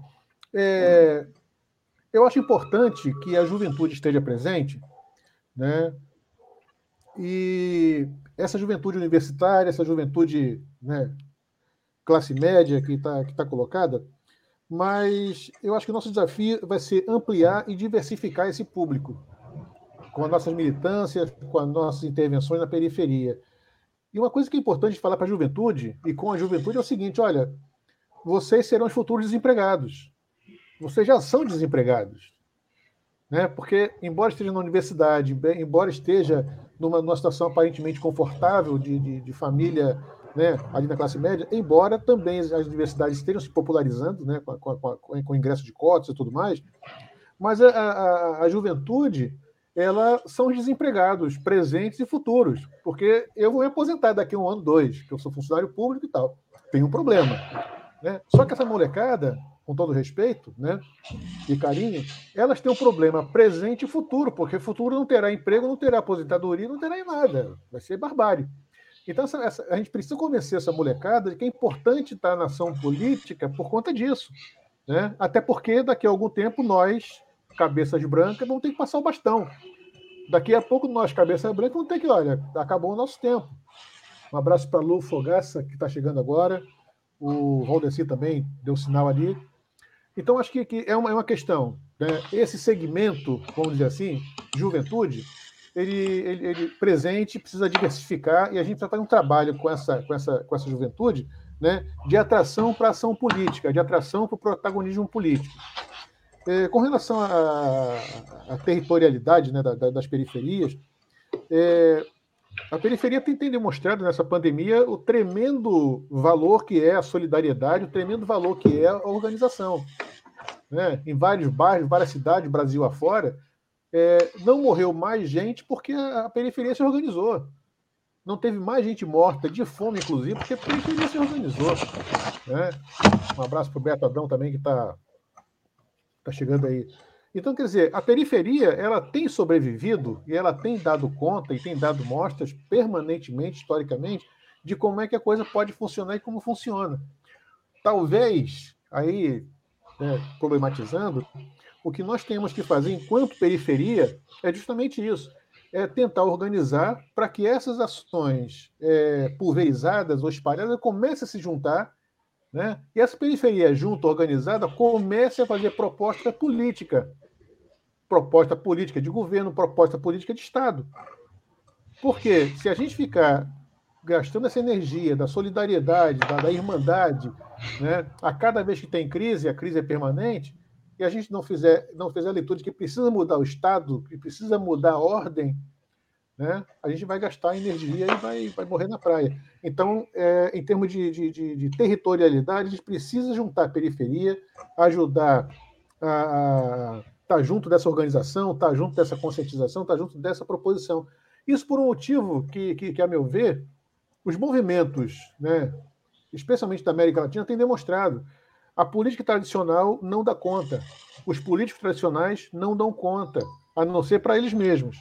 é, eu acho importante que a juventude esteja presente, né? E essa juventude universitária, essa juventude né, classe média que está que tá colocada, mas eu acho que o nosso desafio vai ser ampliar e diversificar esse público, com as nossas militâncias, com as nossas intervenções na periferia. E uma coisa que é importante falar para a juventude, e com a juventude, é o seguinte: olha, vocês serão os futuros desempregados. Vocês já são desempregados. Né? Porque, embora esteja na universidade, embora esteja numa, numa situação aparentemente confortável de, de, de família né, ali na classe média, embora também as universidades estejam se popularizando né, com, com, com, com ingresso de cotas e tudo mais, mas a, a, a juventude ela são os desempregados presentes e futuros, porque eu vou me aposentar daqui a um ano, dois, que eu sou funcionário público e tal. Tem um problema. Né? Só que essa molecada, com todo respeito né, e carinho, elas têm um problema presente e futuro, porque futuro não terá emprego, não terá aposentadoria, não terá nada. Vai ser barbárie. Então, essa, essa, a gente precisa convencer essa molecada de que é importante estar na ação política por conta disso. Né? Até porque daqui a algum tempo nós, cabeças brancas, vamos ter que passar o bastão. Daqui a pouco nós, cabeças brancas, vamos ter que, olha, acabou o nosso tempo. Um abraço para Lu Fogaça, que está chegando agora. O Valdeci também deu sinal ali. Então, acho que, que é, uma, é uma questão. Né? Esse segmento, vamos dizer assim, juventude, ele, ele, ele, presente precisa diversificar e a gente precisa fazer um trabalho com essa, com essa, com essa juventude né, de atração para ação política, de atração para o protagonismo político. É, com relação à territorialidade né, da, da, das periferias, é, a periferia tem, tem, demonstrado nessa pandemia o tremendo valor que é a solidariedade, o tremendo valor que é a organização. Né? Em vários bairros, várias cidades, Brasil afora, é, não morreu mais gente porque a periferia se organizou. Não teve mais gente morta, de fome, inclusive, porque a periferia se organizou. Né? Um abraço para o Beto Adão também, que está tá chegando aí. Então, quer dizer, a periferia ela tem sobrevivido e ela tem dado conta e tem dado mostras permanentemente, historicamente, de como é que a coisa pode funcionar e como funciona. Talvez, aí, né, problematizando, o que nós temos que fazer enquanto periferia é justamente isso: é tentar organizar para que essas ações é, pulverizadas ou espalhadas comecem a se juntar, né? e essa periferia junta, organizada, comece a fazer proposta política. Proposta política de governo, proposta política de Estado. Porque se a gente ficar gastando essa energia da solidariedade, da, da irmandade, né? a cada vez que tem crise, a crise é permanente, e a gente não fizer, não fizer a leitura de que precisa mudar o Estado, que precisa mudar a ordem, né, a gente vai gastar energia e vai, vai morrer na praia. Então, é, em termos de, de, de, de, territorialidade, a gente precisa juntar a periferia, ajudar a estar tá junto dessa organização, estar tá junto dessa conscientização, estar tá junto dessa proposição. Isso por um motivo que, que, que a meu ver, os movimentos, né, especialmente da América Latina, têm demonstrado a política tradicional não dá conta. Os políticos tradicionais não dão conta, a não ser para eles mesmos.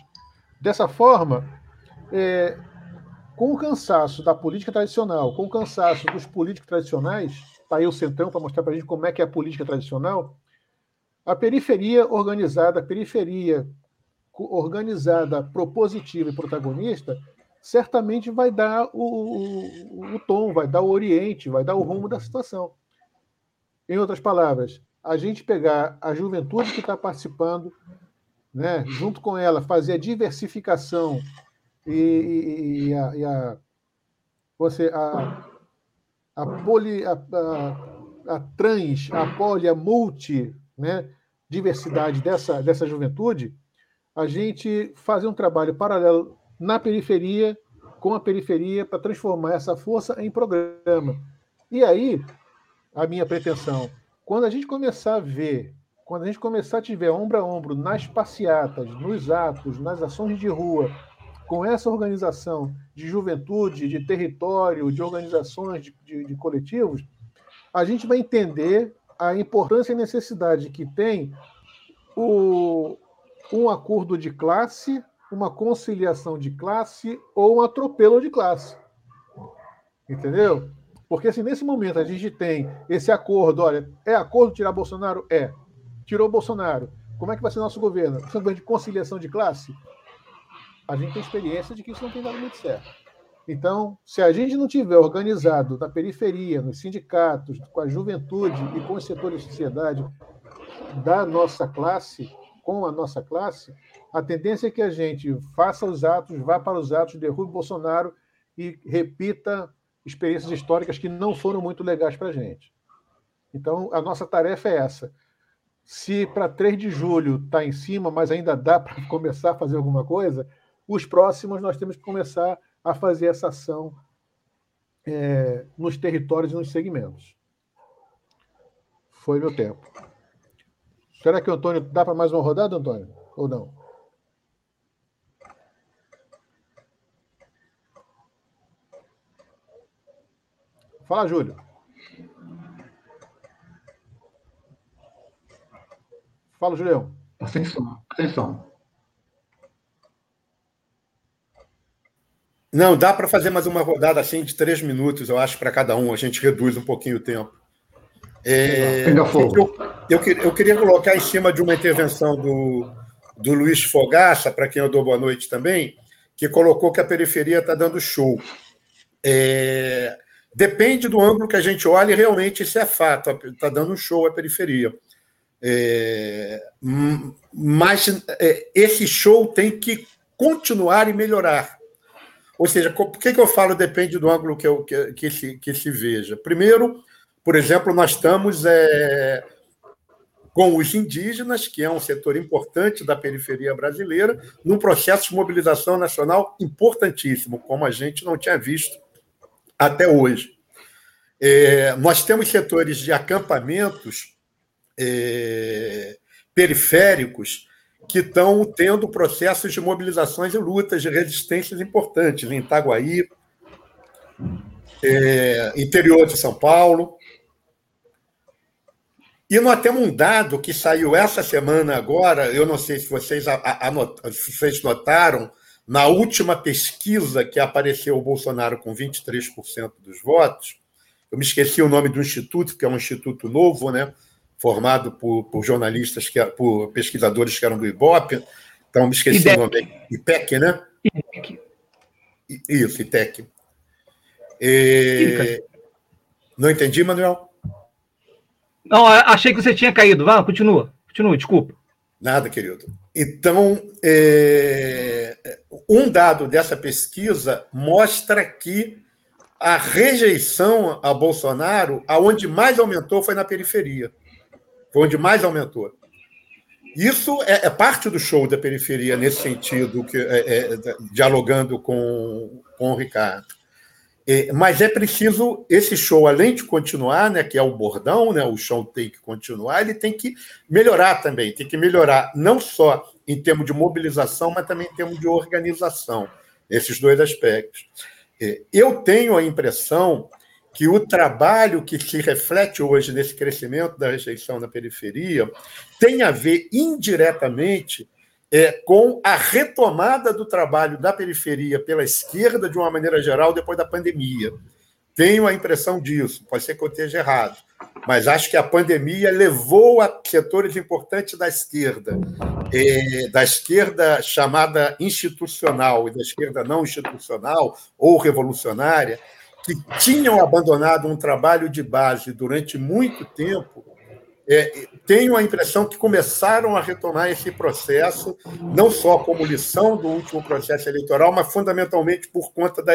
Dessa forma, é, com o cansaço da política tradicional, com o cansaço dos políticos tradicionais, está aí o Centrão para mostrar para a gente como é que é a política tradicional, a periferia organizada, a periferia organizada, propositiva e protagonista, certamente vai dar o, o, o tom, vai dar o oriente, vai dar o rumo da situação. Em outras palavras, a gente pegar a juventude que está participando, né, junto com ela, fazer a diversificação e, e, e, a, e a, você, a, a, poli, a, a, a trans, a poli, a multi, né, diversidade dessa, dessa juventude, a gente fazer um trabalho paralelo na periferia, com a periferia, para transformar essa força em programa. E aí, a minha pretensão, quando a gente começar a ver, quando a gente começar a tiver ombro a ombro nas passeatas, nos atos, nas ações de rua, com essa organização de juventude, de território, de organizações, de, de, de coletivos, a gente vai entender a importância e necessidade que tem o, um acordo de classe, uma conciliação de classe ou um atropelo de classe. Entendeu? Porque se nesse momento a gente tem esse acordo, olha, é acordo tirar Bolsonaro? É. Tirou Bolsonaro. Como é que vai ser nosso governo? Você de conciliação de classe? A gente tem experiência de que isso não tem dado muito certo. Então, se a gente não tiver organizado na periferia, nos sindicatos, com a juventude e com os setores de sociedade da nossa classe, com a nossa classe, a tendência é que a gente faça os atos, vá para os atos, derrube Bolsonaro e repita experiências históricas que não foram muito legais para a gente. Então, a nossa tarefa é essa. Se para 3 de julho está em cima, mas ainda dá para [laughs] começar a fazer alguma coisa, os próximos nós temos que começar a fazer essa ação é, nos territórios e nos segmentos. Foi meu tempo. Será que o Antônio dá para mais uma rodada, Antônio? Ou não? Fala, Júlio. Fala, Julião. Atenção, atenção. Não, dá para fazer mais uma rodada assim de três minutos, eu acho, para cada um. A gente reduz um pouquinho o tempo. É, eu, eu, eu, queria colocar em cima de uma intervenção do, do Luiz Fogaça, para quem eu dou boa noite também, que colocou que a periferia está dando show. É, depende do ângulo que a gente olha, e realmente isso é fato, está dando show a periferia. É, mas é, esse show tem que continuar e melhorar. Ou seja, por que, que eu falo depende do ângulo que, eu, que, que, se, que se veja? Primeiro, por exemplo, nós estamos é, com os indígenas, que é um setor importante da periferia brasileira, num processo de mobilização nacional importantíssimo, como a gente não tinha visto até hoje. É, nós temos setores de acampamentos é, periféricos que estão tendo processos de mobilizações e lutas de resistências importantes em Itaguaí, é, interior de São Paulo. E nós temos um dado que saiu essa semana agora, eu não sei se vocês, se vocês notaram, na última pesquisa que apareceu o Bolsonaro com 23% dos votos, eu me esqueci o nome do instituto, que é um instituto novo, né? Formado por, por jornalistas, que, por pesquisadores que eram do IBOP, então me esqueci IDEC. o nome, IPEC, né? IDEC. Isso, ITEC. E... Não entendi, Manuel? Não, achei que você tinha caído. Vá, continua. Continua, desculpa. Nada, querido. Então, é... um dado dessa pesquisa mostra que a rejeição a Bolsonaro, aonde mais aumentou foi na periferia. Foi onde mais aumentou. Isso é, é, parte do show da periferia, nesse sentido, que, é, é, dialogando com, com o Ricardo. É, mas é preciso, esse show, além de continuar, né, que é o bordão, né, o show tem que continuar, ele tem que melhorar também, tem que melhorar não só em termos de mobilização, mas também em termos de organização, esses dois aspectos. É, eu tenho a impressão que o trabalho que se reflete hoje nesse crescimento da rejeição na periferia tem a ver indiretamente é, com a retomada do trabalho da periferia pela esquerda, de uma maneira geral, depois da pandemia. Tenho a impressão disso, pode ser que eu esteja errado, mas acho que a pandemia levou a setores importantes da esquerda, é, da esquerda chamada institucional e da esquerda não institucional ou revolucionária, que tinham abandonado um trabalho de base durante muito tempo, é, tenho a impressão que começaram a retomar esse processo, não só como lição do último processo eleitoral, mas fundamentalmente por conta da,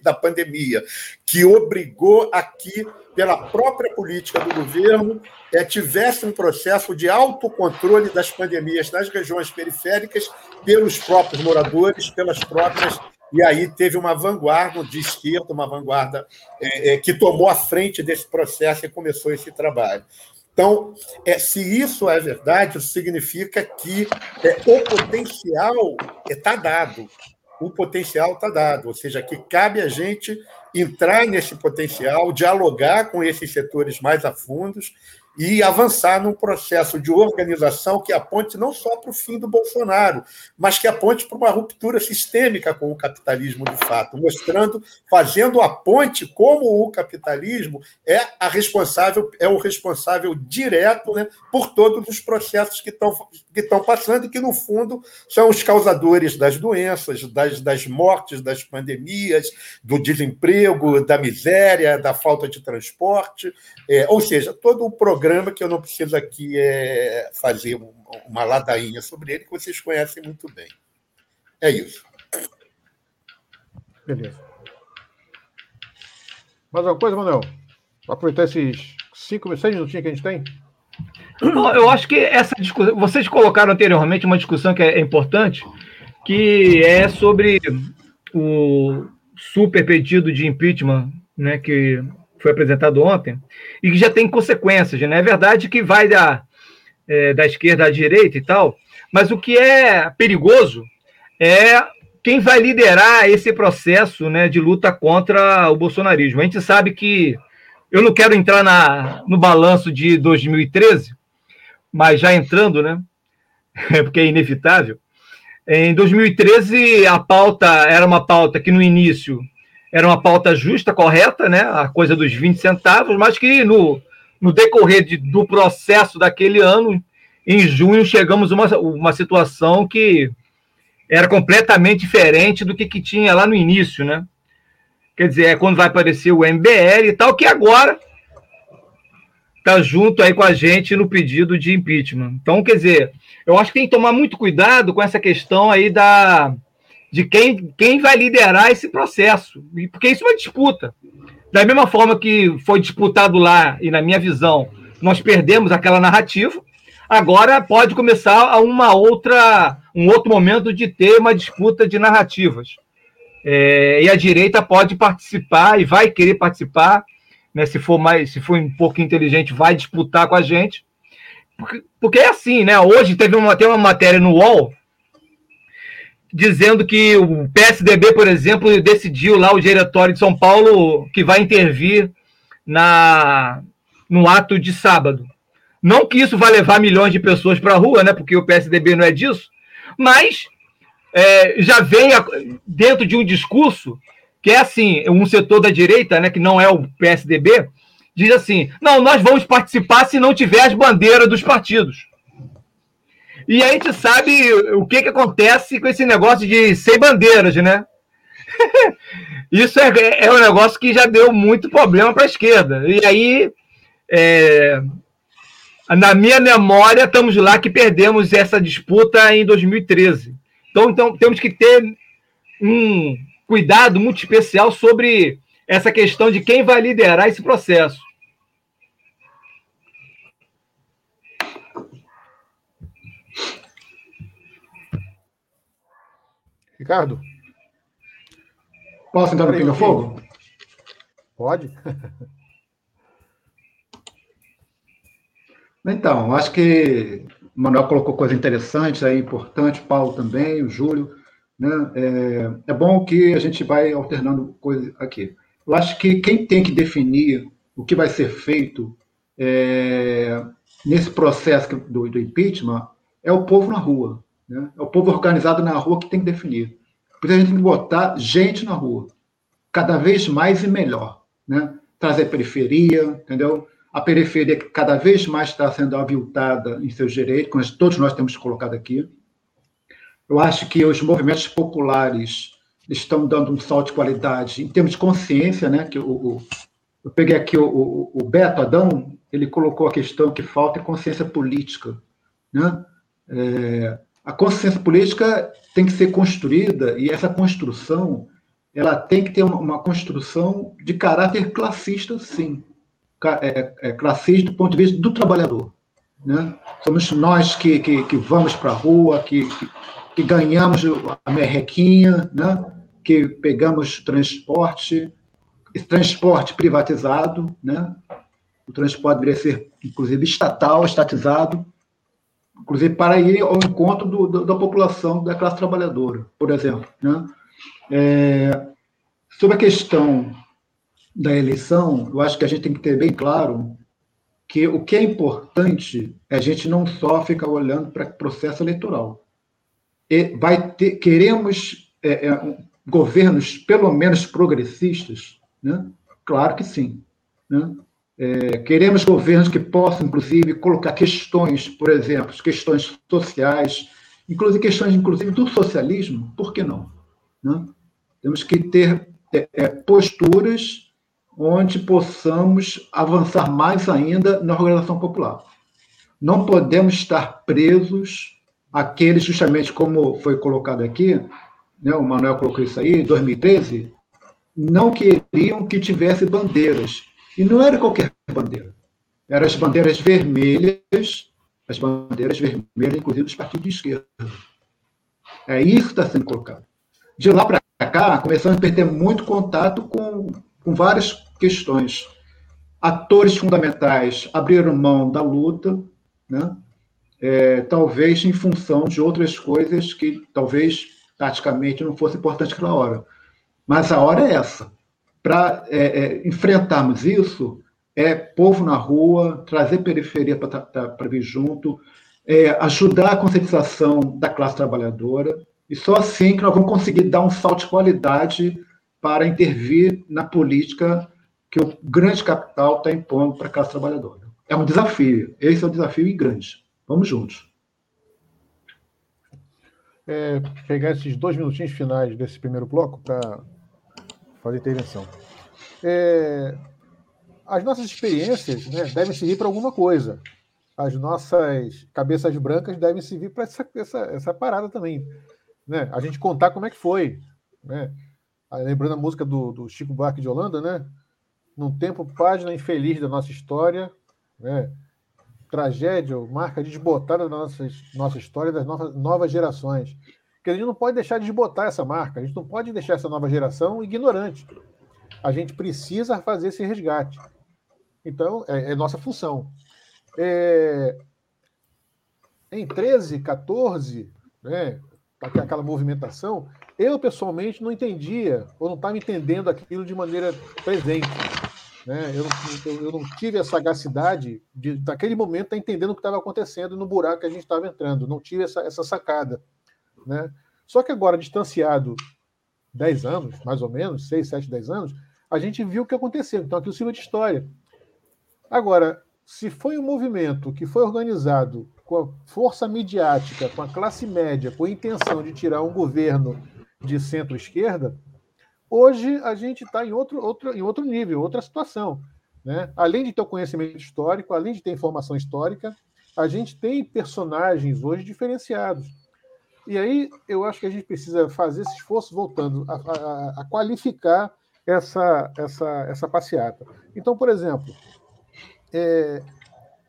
da pandemia, que obrigou a que, pela própria política do governo, é, tivesse um processo de autocontrole das pandemias nas regiões periféricas pelos próprios moradores, pelas próprias e aí teve uma vanguarda de esquerda, uma vanguarda é, é, que tomou a frente desse processo e começou esse trabalho. Então, é, se isso é verdade, isso significa que é, o potencial está dado. O potencial está dado, ou seja, que cabe a gente entrar nesse potencial, dialogar com esses setores mais a fundos e avançar num processo de organização que aponte não só para o fim do Bolsonaro, mas que aponte para uma ruptura sistêmica com o capitalismo de fato, mostrando, fazendo a ponte como o capitalismo é a responsável, é o responsável direto né, por todos os processos que estão que estão passando e que no fundo são os causadores das doenças, das, das mortes, das pandemias, do desemprego, da miséria, da falta de transporte, é, ou seja, todo o programa que eu não preciso aqui é, fazer uma ladainha sobre ele, que vocês conhecem muito bem. É isso. Beleza. Mais alguma coisa, Manuel? Aproveitar esses cinco, seis minutinhos que a gente tem? Não, eu acho que essa discussão. Vocês colocaram anteriormente uma discussão que é importante, que é sobre o super pedido de impeachment né, que foi apresentado ontem, e que já tem consequências. Né? É verdade que vai da, é, da esquerda à direita e tal, mas o que é perigoso é quem vai liderar esse processo né, de luta contra o bolsonarismo. A gente sabe que eu não quero entrar na, no balanço de 2013, mas já entrando, né? [laughs] Porque é inevitável. Em 2013, a pauta era uma pauta que no início era uma pauta justa, correta, né? A coisa dos 20 centavos, mas que no, no decorrer de, do processo daquele ano, em junho, chegamos a uma, uma situação que era completamente diferente do que, que tinha lá no início, né? Quer dizer, é quando vai aparecer o MBL e tal, que agora está junto aí com a gente no pedido de impeachment. Então, quer dizer, eu acho que tem que tomar muito cuidado com essa questão aí da, de quem, quem vai liderar esse processo, porque isso é uma disputa. Da mesma forma que foi disputado lá, e na minha visão, nós perdemos aquela narrativa, agora pode começar uma outra, um outro momento de ter uma disputa de narrativas. É, e a direita pode participar e vai querer participar, né, se for mais, se for um pouco inteligente, vai disputar com a gente. Porque, porque é assim, né? Hoje teve uma, tem uma matéria no UOL dizendo que o PSDB, por exemplo, decidiu lá o diretório de São Paulo que vai intervir na no ato de sábado. Não que isso vai levar milhões de pessoas para a rua, né? Porque o PSDB não é disso, mas é, já vem dentro de um discurso que é assim, um setor da direita, né, que não é o PSDB, diz assim: não, nós vamos participar se não tiver as bandeiras dos partidos. E a gente sabe o que, que acontece com esse negócio de sem bandeiras, né? [laughs] Isso é, é um negócio que já deu muito problema para a esquerda. E aí, é, na minha memória, estamos lá que perdemos essa disputa em 2013. Então, então temos que ter um cuidado muito especial sobre essa questão de quem vai liderar esse processo. Ricardo? Posso entrar no Pinga Fogo? Pode. [laughs] Então, acho que o Manuel colocou coisas interessantes aí, importantes, Paulo também, o Júlio. Né? É, é bom que a gente vai alternando coisas aqui. Eu acho que quem tem que definir o que vai ser feito é, nesse processo do, do impeachment é o povo na rua. Né? É o povo organizado na rua que tem que definir. Por isso a gente tem que botar gente na rua, cada vez mais e melhor. Né? Trazer periferia, entendeu? A periferia que cada vez mais está sendo aviltada em seus direitos, como todos nós temos colocado aqui. Eu acho que os movimentos populares estão dando um salto de qualidade em termos de consciência, né? Que o, o eu peguei aqui o, o, o, Beto Adão, ele colocou a questão que falta é consciência política, né? É, a consciência política tem que ser construída e essa construção ela tem que ter uma, uma construção de caráter classista, sim. É, é, classista do ponto de vista do trabalhador. Né? Somos nós que, que, que vamos para a rua, que, que, que, ganhamos a merrequinha, né? que pegamos transporte, transporte privatizado, né? o transporte deveria ser, inclusive, estatal, estatizado, inclusive para ir ao encontro do, do, da população da classe trabalhadora, por exemplo. Né? É, sobre a questão da eleição, eu acho que a gente tem que ter bem claro que o que é importante é a gente não só ficar olhando para o processo eleitoral. Vai ter, queremos é, é, governos pelo menos progressistas, né? Claro que sim, né? É, queremos governos que possam, inclusive, colocar questões, por exemplo, questões sociais, inclusive questões, inclusive, do socialismo, por que não? Né? Temos que ter é, é, posturas onde possamos avançar mais ainda na organização popular. Não podemos estar presos àqueles, justamente como foi colocado aqui, né, o Manuel colocou isso aí, em 2013, não queriam que tivesse bandeiras. E não era qualquer bandeira. Eram as bandeiras vermelhas, as bandeiras vermelhas, inclusive dos partidos de esquerda. É isso que está sendo colocado. De lá para cá, começamos a perder muito contato com, com várias questões. Atores fundamentais abriram mão da luta, né? É, talvez em função de outras coisas que talvez taticamente não fosse importante naquela hora. Mas a hora é essa. Para é, é, enfrentarmos isso, é povo na rua, trazer periferia para vir junto, é, ajudar a conscientização da classe trabalhadora, e só assim que nós vamos conseguir dar um salto de qualidade para intervir na política que o grande capital está impondo para a classe trabalhadora. É um desafio, esse é um desafio grande. Vamos juntos. É, pegar esses dois minutinhos finais desse primeiro bloco para fazer intervenção. É, as nossas experiências né, devem servir para alguma coisa. As nossas cabeças brancas devem servir para essa, essa, essa parada também. Né? A gente contar como é que foi. Né? Lembrando a música do, do Chico Buarque de Holanda, né? Num tempo, página infeliz da nossa história, né? Tragédia, marca desbotada da nossa, nossa história das novas, novas gerações. Porque a gente não pode deixar de desbotar essa marca, a gente não pode deixar essa nova geração ignorante. A gente precisa fazer esse resgate. Então, é, é nossa função. É, em 13, 14, né, aquela movimentação, eu pessoalmente não entendia, ou não estava entendendo aquilo de maneira presente. Né? Eu, eu, eu, não tive a sagacidade de, naquele momento, estar tá entendendo o que estava acontecendo no buraco que a gente estava entrando. Não tive essa, essa sacada. Né? Só que agora, distanciado 10 anos, mais ou menos, 6, 7, 10 anos, a gente viu o que aconteceu. Então, aquilo sirva de história. Agora, se foi um movimento que foi organizado com a força midiática, com a classe média, com a intenção de tirar um governo de centro-esquerda, hoje a gente está em outro, outro, em outro nível, outra situação. Né? Além de ter o conhecimento histórico, além de ter informação histórica, a gente tem personagens hoje diferenciados. E aí eu acho que a gente precisa fazer esse esforço voltando a, a, a qualificar essa, essa, essa passeata. Então, por exemplo, é,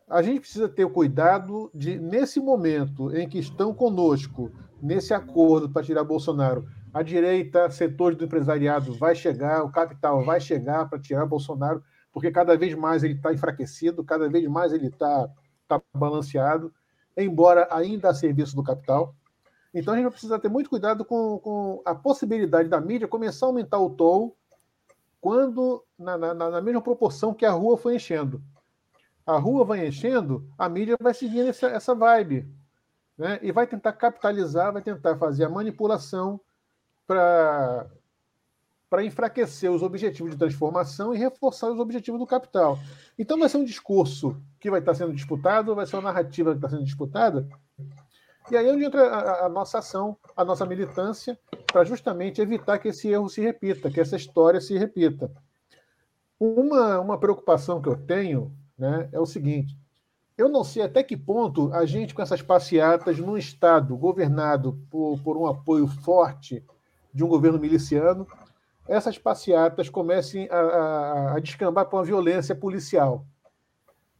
a gente precisa ter o cuidado de, nesse momento em que estão conosco, nesse acordo para tirar Bolsonaro, a direita, setores do empresariado vai chegar, o capital vai chegar para tirar Bolsonaro, porque cada vez mais ele está enfraquecido, cada vez mais ele está tá balanceado, embora ainda a serviço do capital. Então a gente precisa ter muito cuidado com, com a possibilidade da mídia começar a aumentar o tom quando na, na, na mesma proporção que a rua foi enchendo a rua vai enchendo, a mídia vai seguindo essa, essa vibe. Né? E vai tentar capitalizar, vai tentar fazer a manipulação para para enfraquecer os objetivos de transformação e reforçar os objetivos do capital. Então vai ser um discurso que vai estar sendo disputado, vai ser uma narrativa que está sendo disputada. E aí é onde entra a, a nossa ação, a nossa militância, para justamente evitar que esse erro se repita, que essa história se repita. Uma, uma preocupação que eu tenho né, é o seguinte: eu não sei até que ponto a gente, com essas passeatas num Estado governado por, por um apoio forte de um governo miliciano, essas passeatas comecem a, a, a descambar para uma violência policial.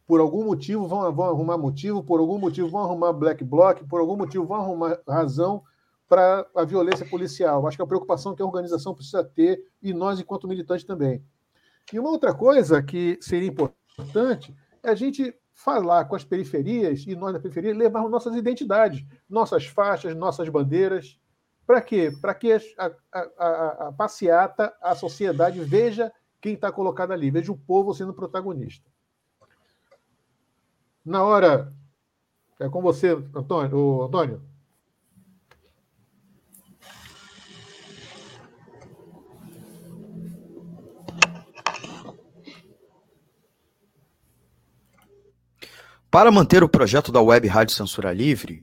Por algum motivo vão, vão arrumar motivo, por algum motivo vão arrumar black bloc, por algum motivo vão arrumar razão para a violência policial. Acho que é a preocupação que a organização precisa ter e nós, enquanto militantes, também. E uma outra coisa que seria importante é a gente falar com as periferias e nós da periferia levarmos nossas identidades, nossas faixas, nossas bandeiras. Para quê? Para que a, a, a, a passeata, a sociedade veja quem está colocado ali, veja o povo sendo protagonista. Na hora. É com você, Antônio. O Antônio. Para manter o projeto da Web Rádio Censura Livre,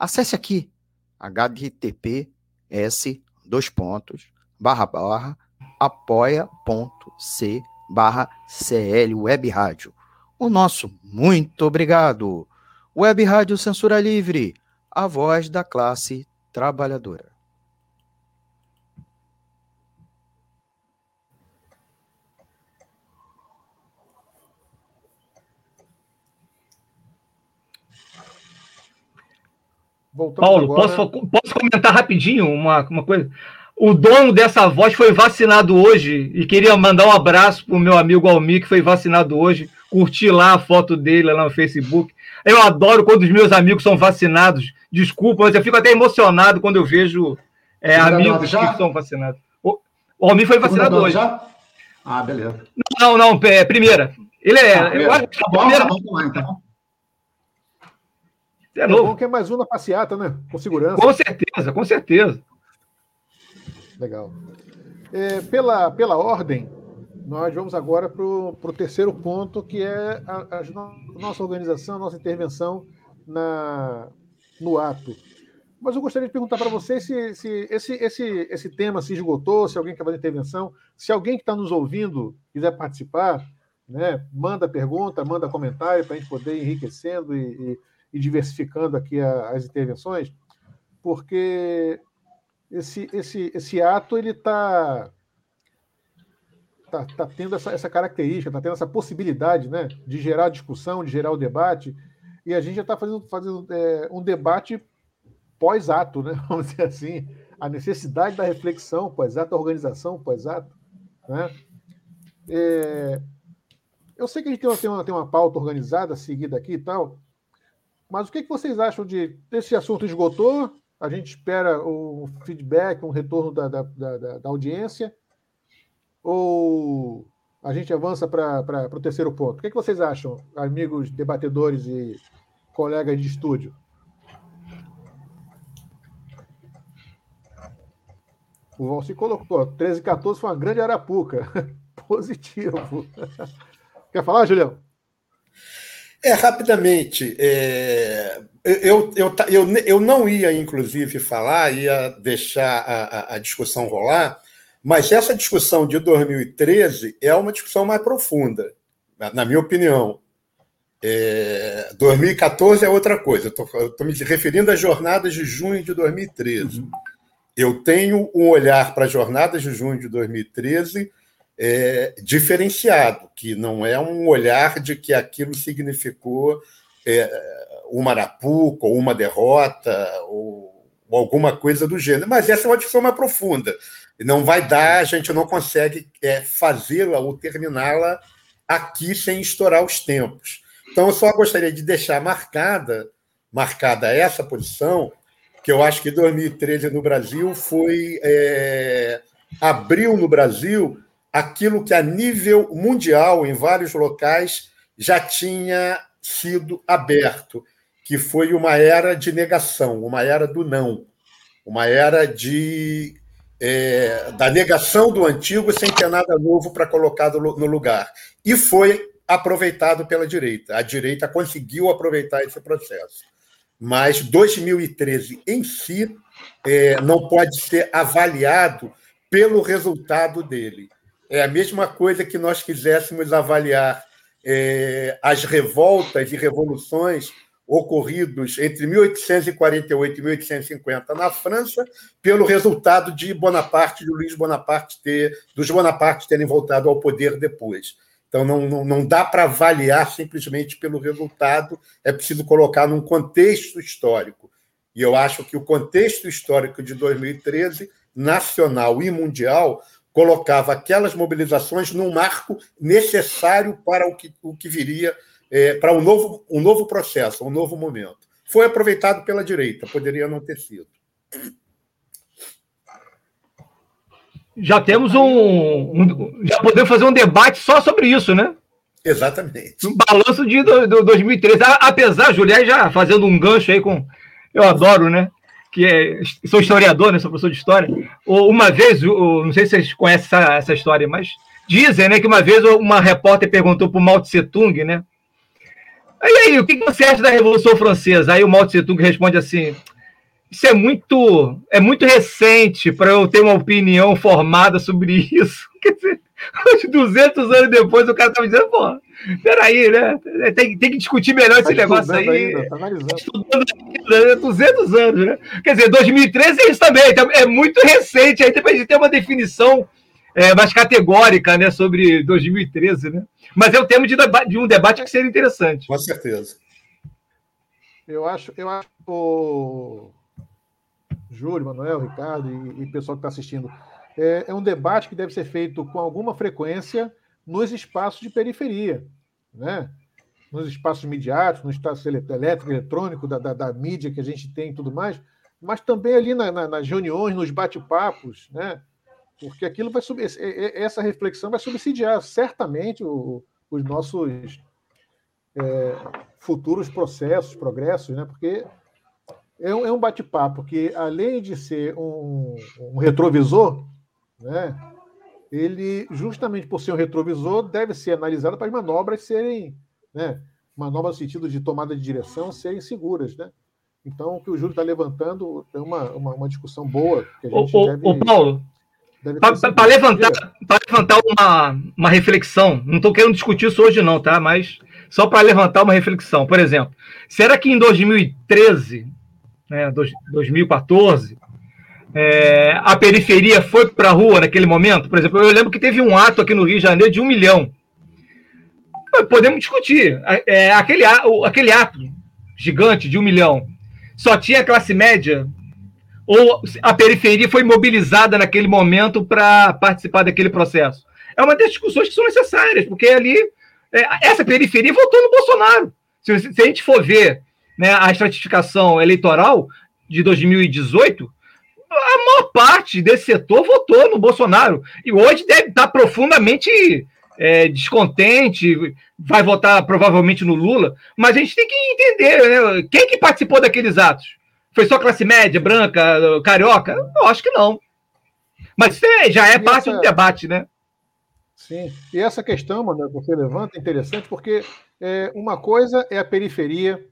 acesse aqui https dois pontos barra barra apoia.c barra CL Web Rádio. O nosso muito obrigado. Web Rádio Censura Livre, a voz da classe trabalhadora. Voltamos Paulo, agora... posso, posso comentar rapidinho uma, uma coisa? O dono dessa voz foi vacinado hoje e queria mandar um abraço para o meu amigo Almir, que foi vacinado hoje. Curti lá a foto dele lá no Facebook. Eu adoro quando os meus amigos são vacinados. Desculpa, mas eu fico até emocionado quando eu vejo é, amigos que são vacinados. O, o Almir foi vacinado hoje. Já? Ah, beleza. Não, não, é, primeira. Ele é. Ah, eu acho que a primeira. Tá bom, tá bom, então. É, novo. é bom que é mais um na passeata, né? Com segurança. Com certeza, com certeza. Legal. É, pela, pela ordem, nós vamos agora para o terceiro ponto, que é a, a, nossa organização, a nossa intervenção na, no ato. Mas eu gostaria de perguntar para vocês se, se esse, esse, esse tema se esgotou, se alguém quer fazer intervenção, se alguém que está nos ouvindo quiser participar, né, manda pergunta, manda comentário para a gente poder ir enriquecendo e, e e diversificando aqui a, as intervenções, porque esse, esse, esse ato ele está tá, tá tendo essa, essa característica, está tendo essa possibilidade né, de gerar discussão, de gerar o debate, e a gente já está fazendo, fazendo é, um debate pós-ato, né, [laughs] vamos dizer assim, a necessidade da reflexão pós-ato, da organização pós-ato. Né? É, eu sei que a gente tem uma, tem uma, tem uma pauta organizada, seguida aqui e tal, mas o que, que vocês acham de. Esse assunto esgotou? A gente espera o feedback, um retorno da, da, da, da audiência? Ou a gente avança para o terceiro ponto? O que, que vocês acham, amigos debatedores e colegas de estúdio? O Valci colocou, 13 e 14 foi uma grande arapuca. [laughs] Positivo. [laughs] Quer falar, Julião? É, rapidamente. É, eu, eu, eu, eu não ia, inclusive, falar, ia deixar a, a discussão rolar, mas essa discussão de 2013 é uma discussão mais profunda, na minha opinião. É, 2014 é outra coisa. Estou me referindo às jornadas de junho de 2013. Uhum. Eu tenho um olhar para as jornadas de junho de 2013 é, diferenciado, que não é um olhar de que aquilo significou é, uma arapuca ou uma derrota ou, ou, alguma coisa do gênero. Mas essa é uma discussão mais profunda. Não vai dar, a gente não consegue é, fazê-la ou terminá-la aqui sem estourar os tempos. Então, eu só gostaria de deixar marcada, marcada essa posição, que eu acho que 2013 no Brasil foi. É, abriu no Brasil aquilo que a nível mundial, em vários locais, já tinha sido aberto, que foi uma era de negação, uma era do não, uma era de é, da negação do antigo sem ter nada novo para colocar no lugar. E foi aproveitado pela direita. A direita conseguiu aproveitar esse processo. mas 2013 em si é, não pode ser avaliado pelo resultado dele. É a mesma coisa que nós quiséssemos avaliar é, as revoltas e revoluções ocorridos entre 1848 e 1850 na França, pelo resultado de Bonaparte, de Luiz Bonaparte ter, dos Bonaparte terem voltado ao poder depois. Então, não, não, não dá para avaliar simplesmente pelo resultado, é preciso colocar num contexto histórico. E eu acho que o contexto histórico de 2013, nacional e mundial, colocava aquelas mobilizações num marco necessário para o que, o que viria, é, para um novo, um novo processo, um novo momento. Foi aproveitado pela direita, poderia não ter sido. Já temos um, um Já podemos fazer um debate só sobre isso, né? Exatamente. Um balanço de do, do 2013. Apesar, Julián, já fazendo um gancho aí com. Eu adoro, né? Que é, sou historiador, né, sou professor de história. Uma vez, não sei se vocês conhecem essa, essa história, mas dizem né, que uma vez uma repórter perguntou para o Mao Tse Tung, né? E aí, o que você acha da Revolução Francesa? Aí o Mao Tse Tung responde assim: Isso é muito, é muito recente para eu ter uma opinião formada sobre isso. [laughs] Quer dizer, [laughs] 200 anos depois o cara tá me dizendo, pô, peraí, né? Tem, tem que discutir melhor tá esse negócio aí. Ainda, tá estudando ainda, 200 né? anos, né? Quer dizer, 2013 é isso também, então, é muito recente, aí tem ter uma definição é, mais categórica, né, sobre 2013, né? Mas é o tema de, de um debate que seria interessante. Com certeza. Eu acho, eu acho o Júlio, Manuel, Ricardo e, o pessoal que está assistindo, é, é um debate que deve ser feito com alguma frequência nos espaços de periferia, né? nos espaços midiáticos, no espaço elétrico, eletrônico, da, da, da, mídia que a gente tem e tudo mais, mas também ali na, na, nas reuniões, nos bate-papos, né? porque aquilo vai essa reflexão vai subsidiar certamente o, os nossos é, futuros processos, progressos, né? porque é um, é um bate-papo que, além de ser um, um retrovisor, né? ele, justamente por ser um retrovisor, deve ser analisado para as manobras serem, né? manobras no sentido de tomada de direção, serem seguras. Né? Então, o que o Júlio está levantando é uma, uma, uma, discussão boa. Que a gente ô, deve, ô Paulo, para levantar, levantar uma, uma reflexão, não estou querendo discutir isso hoje, não, tá? Mas só para levantar uma reflexão. Por exemplo, será que em 2013, né, 2014, é, a periferia foi para a rua naquele momento? Por exemplo, eu lembro que teve um ato aqui no Rio de Janeiro de um milhão. Podemos discutir. É, aquele, aquele ato gigante de um milhão só tinha classe média? Ou a periferia foi mobilizada naquele momento para participar daquele processo? É uma das discussões que são necessárias, porque ali é, essa periferia votou no Bolsonaro. Se, se a gente for ver né, a estratificação eleitoral de 2018, a maior parte desse setor votou no Bolsonaro. E hoje deve estar profundamente é, descontente, vai votar provavelmente no Lula. Mas a gente tem que entender né? quem que participou daqueles atos. Foi só classe média, branca, carioca? Eu acho que não. Mas é, já é parte essa... do debate, né? Sim. E essa questão, mano, que você levanta é interessante porque é, uma coisa é a periferia,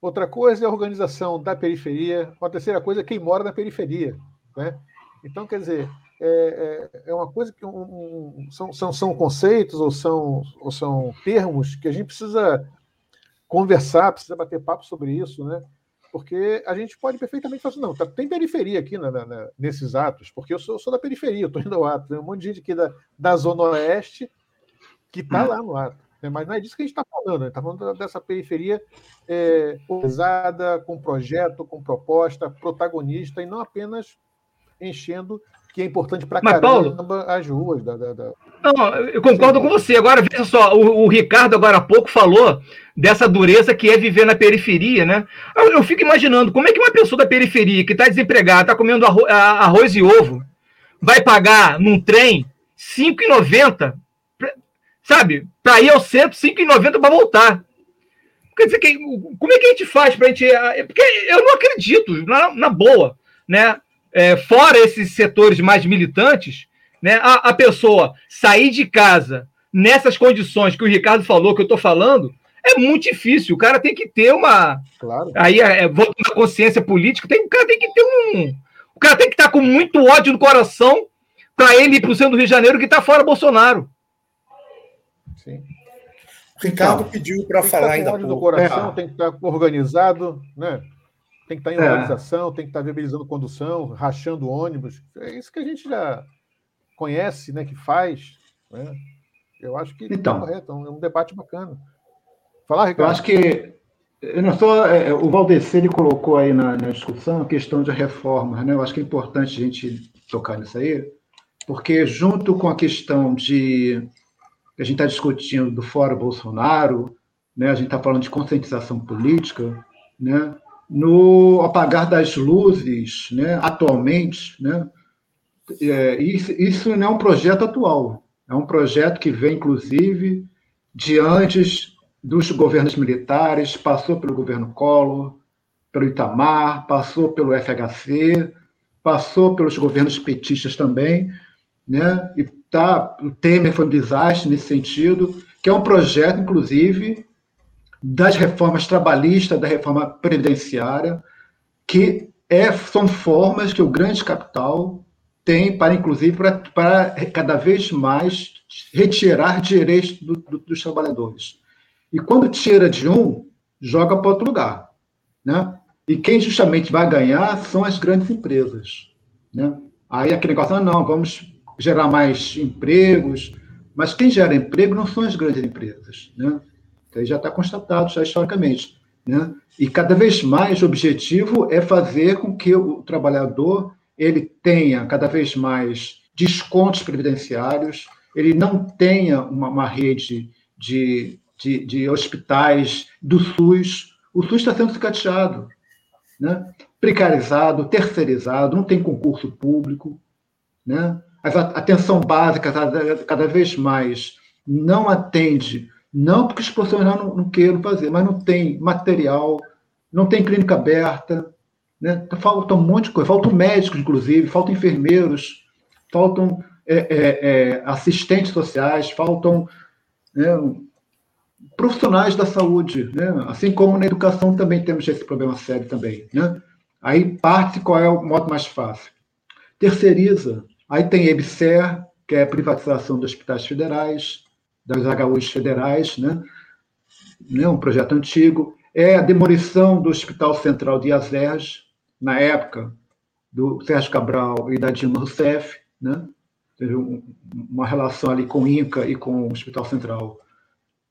Outra coisa é a organização da periferia. Uma terceira coisa é quem mora na periferia. Né? Então, quer dizer, é, é, é uma coisa que um, um, são, são, são conceitos ou são, ou são termos que a gente precisa conversar, precisa bater papo sobre isso, né? Porque a gente pode perfeitamente falar assim, não, tá, tem periferia aqui na, na, nesses atos, porque eu sou, eu sou da periferia, eu estou indo ao ato, tem um monte de gente aqui da, da Zona Oeste que está lá no ato. Né? Mas não é disso que a gente está falando, gente está falando dessa periferia é, organizada, com projeto, com proposta, protagonista, e não apenas enchendo, que é importante para caramba Paulo, as ruas. Da, da, da... Não, eu concordo com você. Agora, veja só, o, o, Ricardo agora há pouco falou dessa dureza que é viver na periferia, né? Eu, eu fico imaginando como é que uma pessoa da periferia que está desempregada, está comendo arroz, arroz e ovo, vai pagar num trem R$ 5,90 sabe? Para ir ao centro, 5,90 para voltar. Quer dizer, como é que a gente faz para a gente. É, porque eu não acredito, na, na boa, né? É, fora esses setores mais militantes, né? A, a, pessoa sair de casa nessas condições que o Ricardo falou, que eu estou falando, é muito difícil. O cara tem que ter uma. Claro. Aí, é, é voltando à consciência política, tem, o cara tem que ter um. O cara tem que estar com muito ódio no coração para ele ir para o centro do Rio de Janeiro que está fora Bolsonaro. Sim. O Ricardo então, pediu para falar ainda. Tem que estar com ódio no coração, é. tem que estar organizado, né? Tem que estar em é. organização, é. tem que estar viabilizando condução, rachando ônibus. É isso que a gente já conhece, né? Que faz. Né? Eu acho que então, é correto, é um debate bacana. Falar, Ricardo. Eu acho que eu não só é, o Valdeci ele colocou aí na, na, discussão a questão de reformas, né? Eu acho que é importante a gente tocar nisso aí, porque junto com a questão de que a gente está discutindo do Fórum Bolsonaro, né? A gente está falando de conscientização política, né? No apagar das luzes, né? Atualmente, né? É, isso, isso não é um projeto atual, é um projeto que vem, inclusive, de antes dos governos militares, passou pelo governo Collor, pelo Itamar, passou pelo FHC, passou pelos governos petistas também, né? E tá, o Temer foi um desastre nesse sentido, que é um projeto, inclusive, das reformas trabalhistas, da reforma previdenciária, que é, são formas que o grande capital tem para, inclusive, para, para cada vez mais retirar direitos do, do, dos trabalhadores. E quando tira de um, joga para outro lugar. Né? E quem justamente vai ganhar são as grandes empresas. Né? Aí aquele negócio, ah, não, vamos gerar mais empregos, mas quem gera emprego não são as grandes empresas. Né? Isso aí já está constatado já historicamente. Né? E cada vez mais o objetivo é fazer com que o trabalhador ele tenha cada vez mais descontos previdenciários, ele não tenha uma, uma rede de, de, de, hospitais do SUS. O SUS está sendo sucateado, né? precarizado, terceirizado, não tem concurso público. Né? A atenção básica cada, cada vez mais não atende, não porque os profissionais não, não queiram fazer, mas não tem material, não tem clínica aberta, né? Falta um monte de coisa, faltam médicos, inclusive, faltam enfermeiros, faltam é, é, é, assistentes sociais, faltam né, profissionais da saúde, né? assim como na educação também temos esse problema sério também. Né? Aí parte qual é o modo mais fácil. Terceiriza. Aí tem EBSER, que é a privatização dos hospitais federais, das HUs federais, né? né? um projeto antigo. É a demolição do Hospital Central de Azerj, na época do Sérgio Cabral e da Dilma Rousseff, né? teve um, uma relação ali com o INCA e com o Hospital Central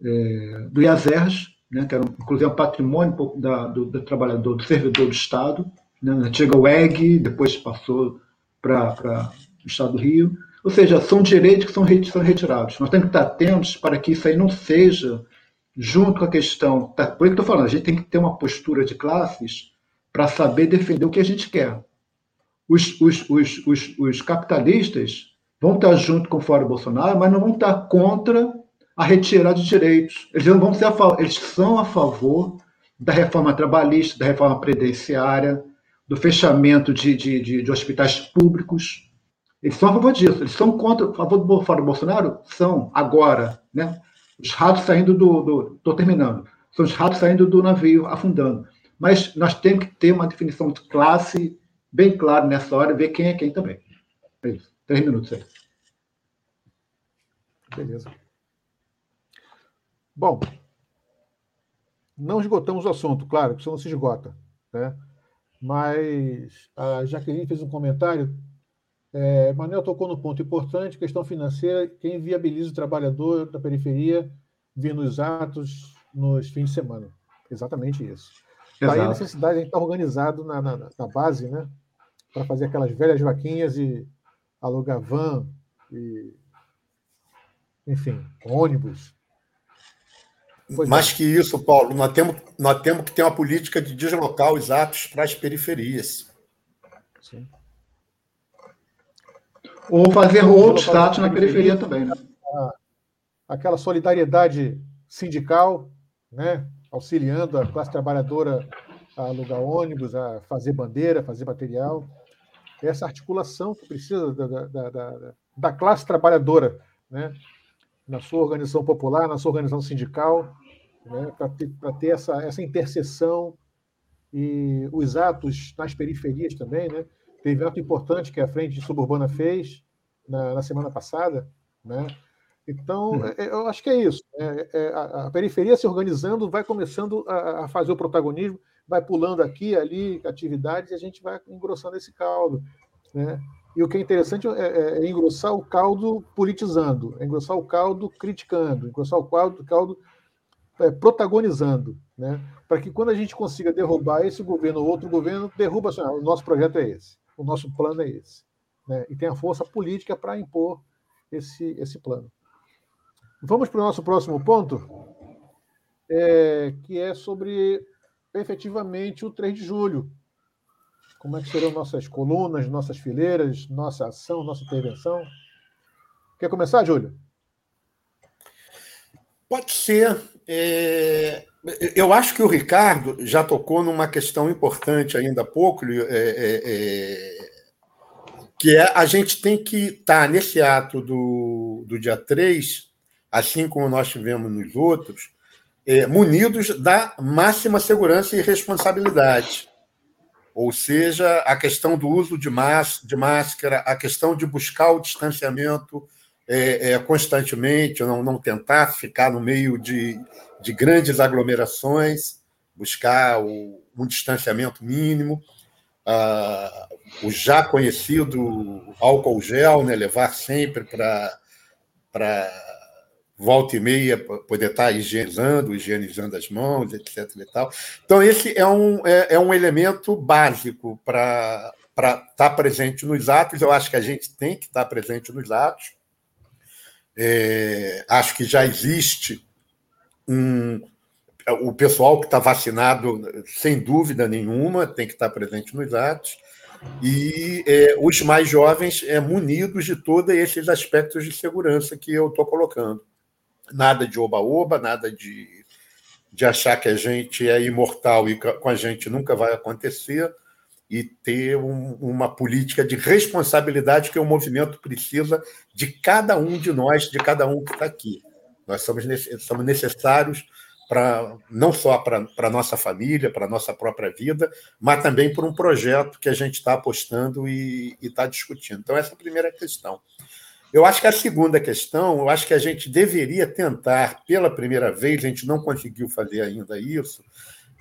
é, do IASERS, né? que era inclusive um patrimônio da, do, do, trabalhador, do servidor do Estado, né? antiga UEG, depois passou para o Estado do Rio. Ou seja, são direitos que são, retirados. Nós temos que estar atentos para que isso aí não seja junto com a questão. Por isso que estou falando, a gente tem que ter uma postura de classes para saber defender o que a gente quer. Os, os, os, os, os capitalistas vão estar junto com o Fórum Bolsonaro, mas não vão estar contra a retirada de direitos. Eles, não vão ser a, eles são a favor da reforma trabalhista, da reforma previdenciária, do fechamento de, de, de, de, hospitais públicos. Eles são a favor disso. Eles são contra, a favor do Bolsonaro? São, agora. Né? Os ratos saindo do. Estou terminando. São os ratos saindo do navio, afundando. Mas nós temos que ter uma definição de classe bem clara nessa hora ver quem é quem também. É isso. Três minutos aí. Beleza. Bom, não esgotamos o assunto, claro, que isso não se esgota. Né? Mas a Jaqueline fez um comentário. É, Manuel tocou no ponto importante, questão financeira, quem viabiliza o trabalhador da periferia vir nos atos nos fins de semana. Exatamente isso. Daí a necessidade de a gente estar organizado na, na, na base, né? Para fazer aquelas velhas vaquinhas e alugar van, e, enfim, ônibus. Pois Mais é. que isso, Paulo, nós temos, nós temos que ter uma política de deslocar os atos para as periferias. Sim. Ou fazer outros atos na periferia, também, né? Aquela solidariedade sindical, né? auxiliando a classe trabalhadora a alugar ônibus, a fazer bandeira, fazer material. Essa articulação que precisa da, da, da, da classe trabalhadora, né? na sua organização popular, na sua organização sindical, né, para ter, ter essa, essa interseção e os atos nas periferias também. Né? Teve ato importante que a Frente Suburbana fez na, na semana passada. Né? Então, uhum. é, eu acho que é isso. É, é, a, a, periferia se organizando vai começando a, a, fazer o protagonismo, vai pulando aqui, ali, atividades, e a gente vai engrossando esse caldo. Né? E o que é interessante é, é, é engrossar o caldo politizando, é engrossar o caldo criticando, engrossar o caldo, caldo protagonizando, né? para que quando a gente consiga derrubar esse governo ou outro governo, derruba assim, ah, o nosso projeto é esse, o nosso plano é esse. Né? E tem a força política para impor esse, esse plano. Vamos para o nosso próximo ponto, é, que é sobre efetivamente o 3 de julho, como é que serão nossas colunas, nossas fileiras, nossa ação, nossa intervenção? Quer começar, Júlio? Pode ser. É... Eu acho que o Ricardo já tocou numa questão importante ainda há pouco, é, é, é... que é a gente tem que estar tá nesse ato do, do dia 3, assim como nós tivemos nos outros, é, munidos da máxima segurança e responsabilidade. Ou seja, a questão do uso de, de máscara, a questão de buscar o distanciamento é, é, constantemente, não, não tentar ficar no meio de, de grandes aglomerações, buscar o, um distanciamento mínimo, ah, o já conhecido álcool gel, né, levar sempre para volta e meia poder estar higienizando, higienizando as mãos, etc. E tal. Então, esse é um, é, é um elemento básico para estar presente nos atos. Eu acho que a gente tem que estar presente nos atos. É, acho que já existe um. O pessoal que está vacinado, sem dúvida nenhuma, tem que estar presente nos atos. E é, os mais jovens é, munidos de todos esses aspectos de segurança que eu estou colocando nada de oba-oba, nada de, de achar que a gente é imortal e com a gente nunca vai acontecer, e ter um, uma política de responsabilidade que o movimento precisa de cada um de nós, de cada um que está aqui. Nós somos, somos necessários para não só para a nossa família, para a nossa própria vida, mas também por um projeto que a gente está apostando e está discutindo. Então, essa é a primeira questão. Eu acho que a segunda questão, eu acho que a gente deveria tentar, pela primeira vez, a gente não conseguiu fazer ainda isso,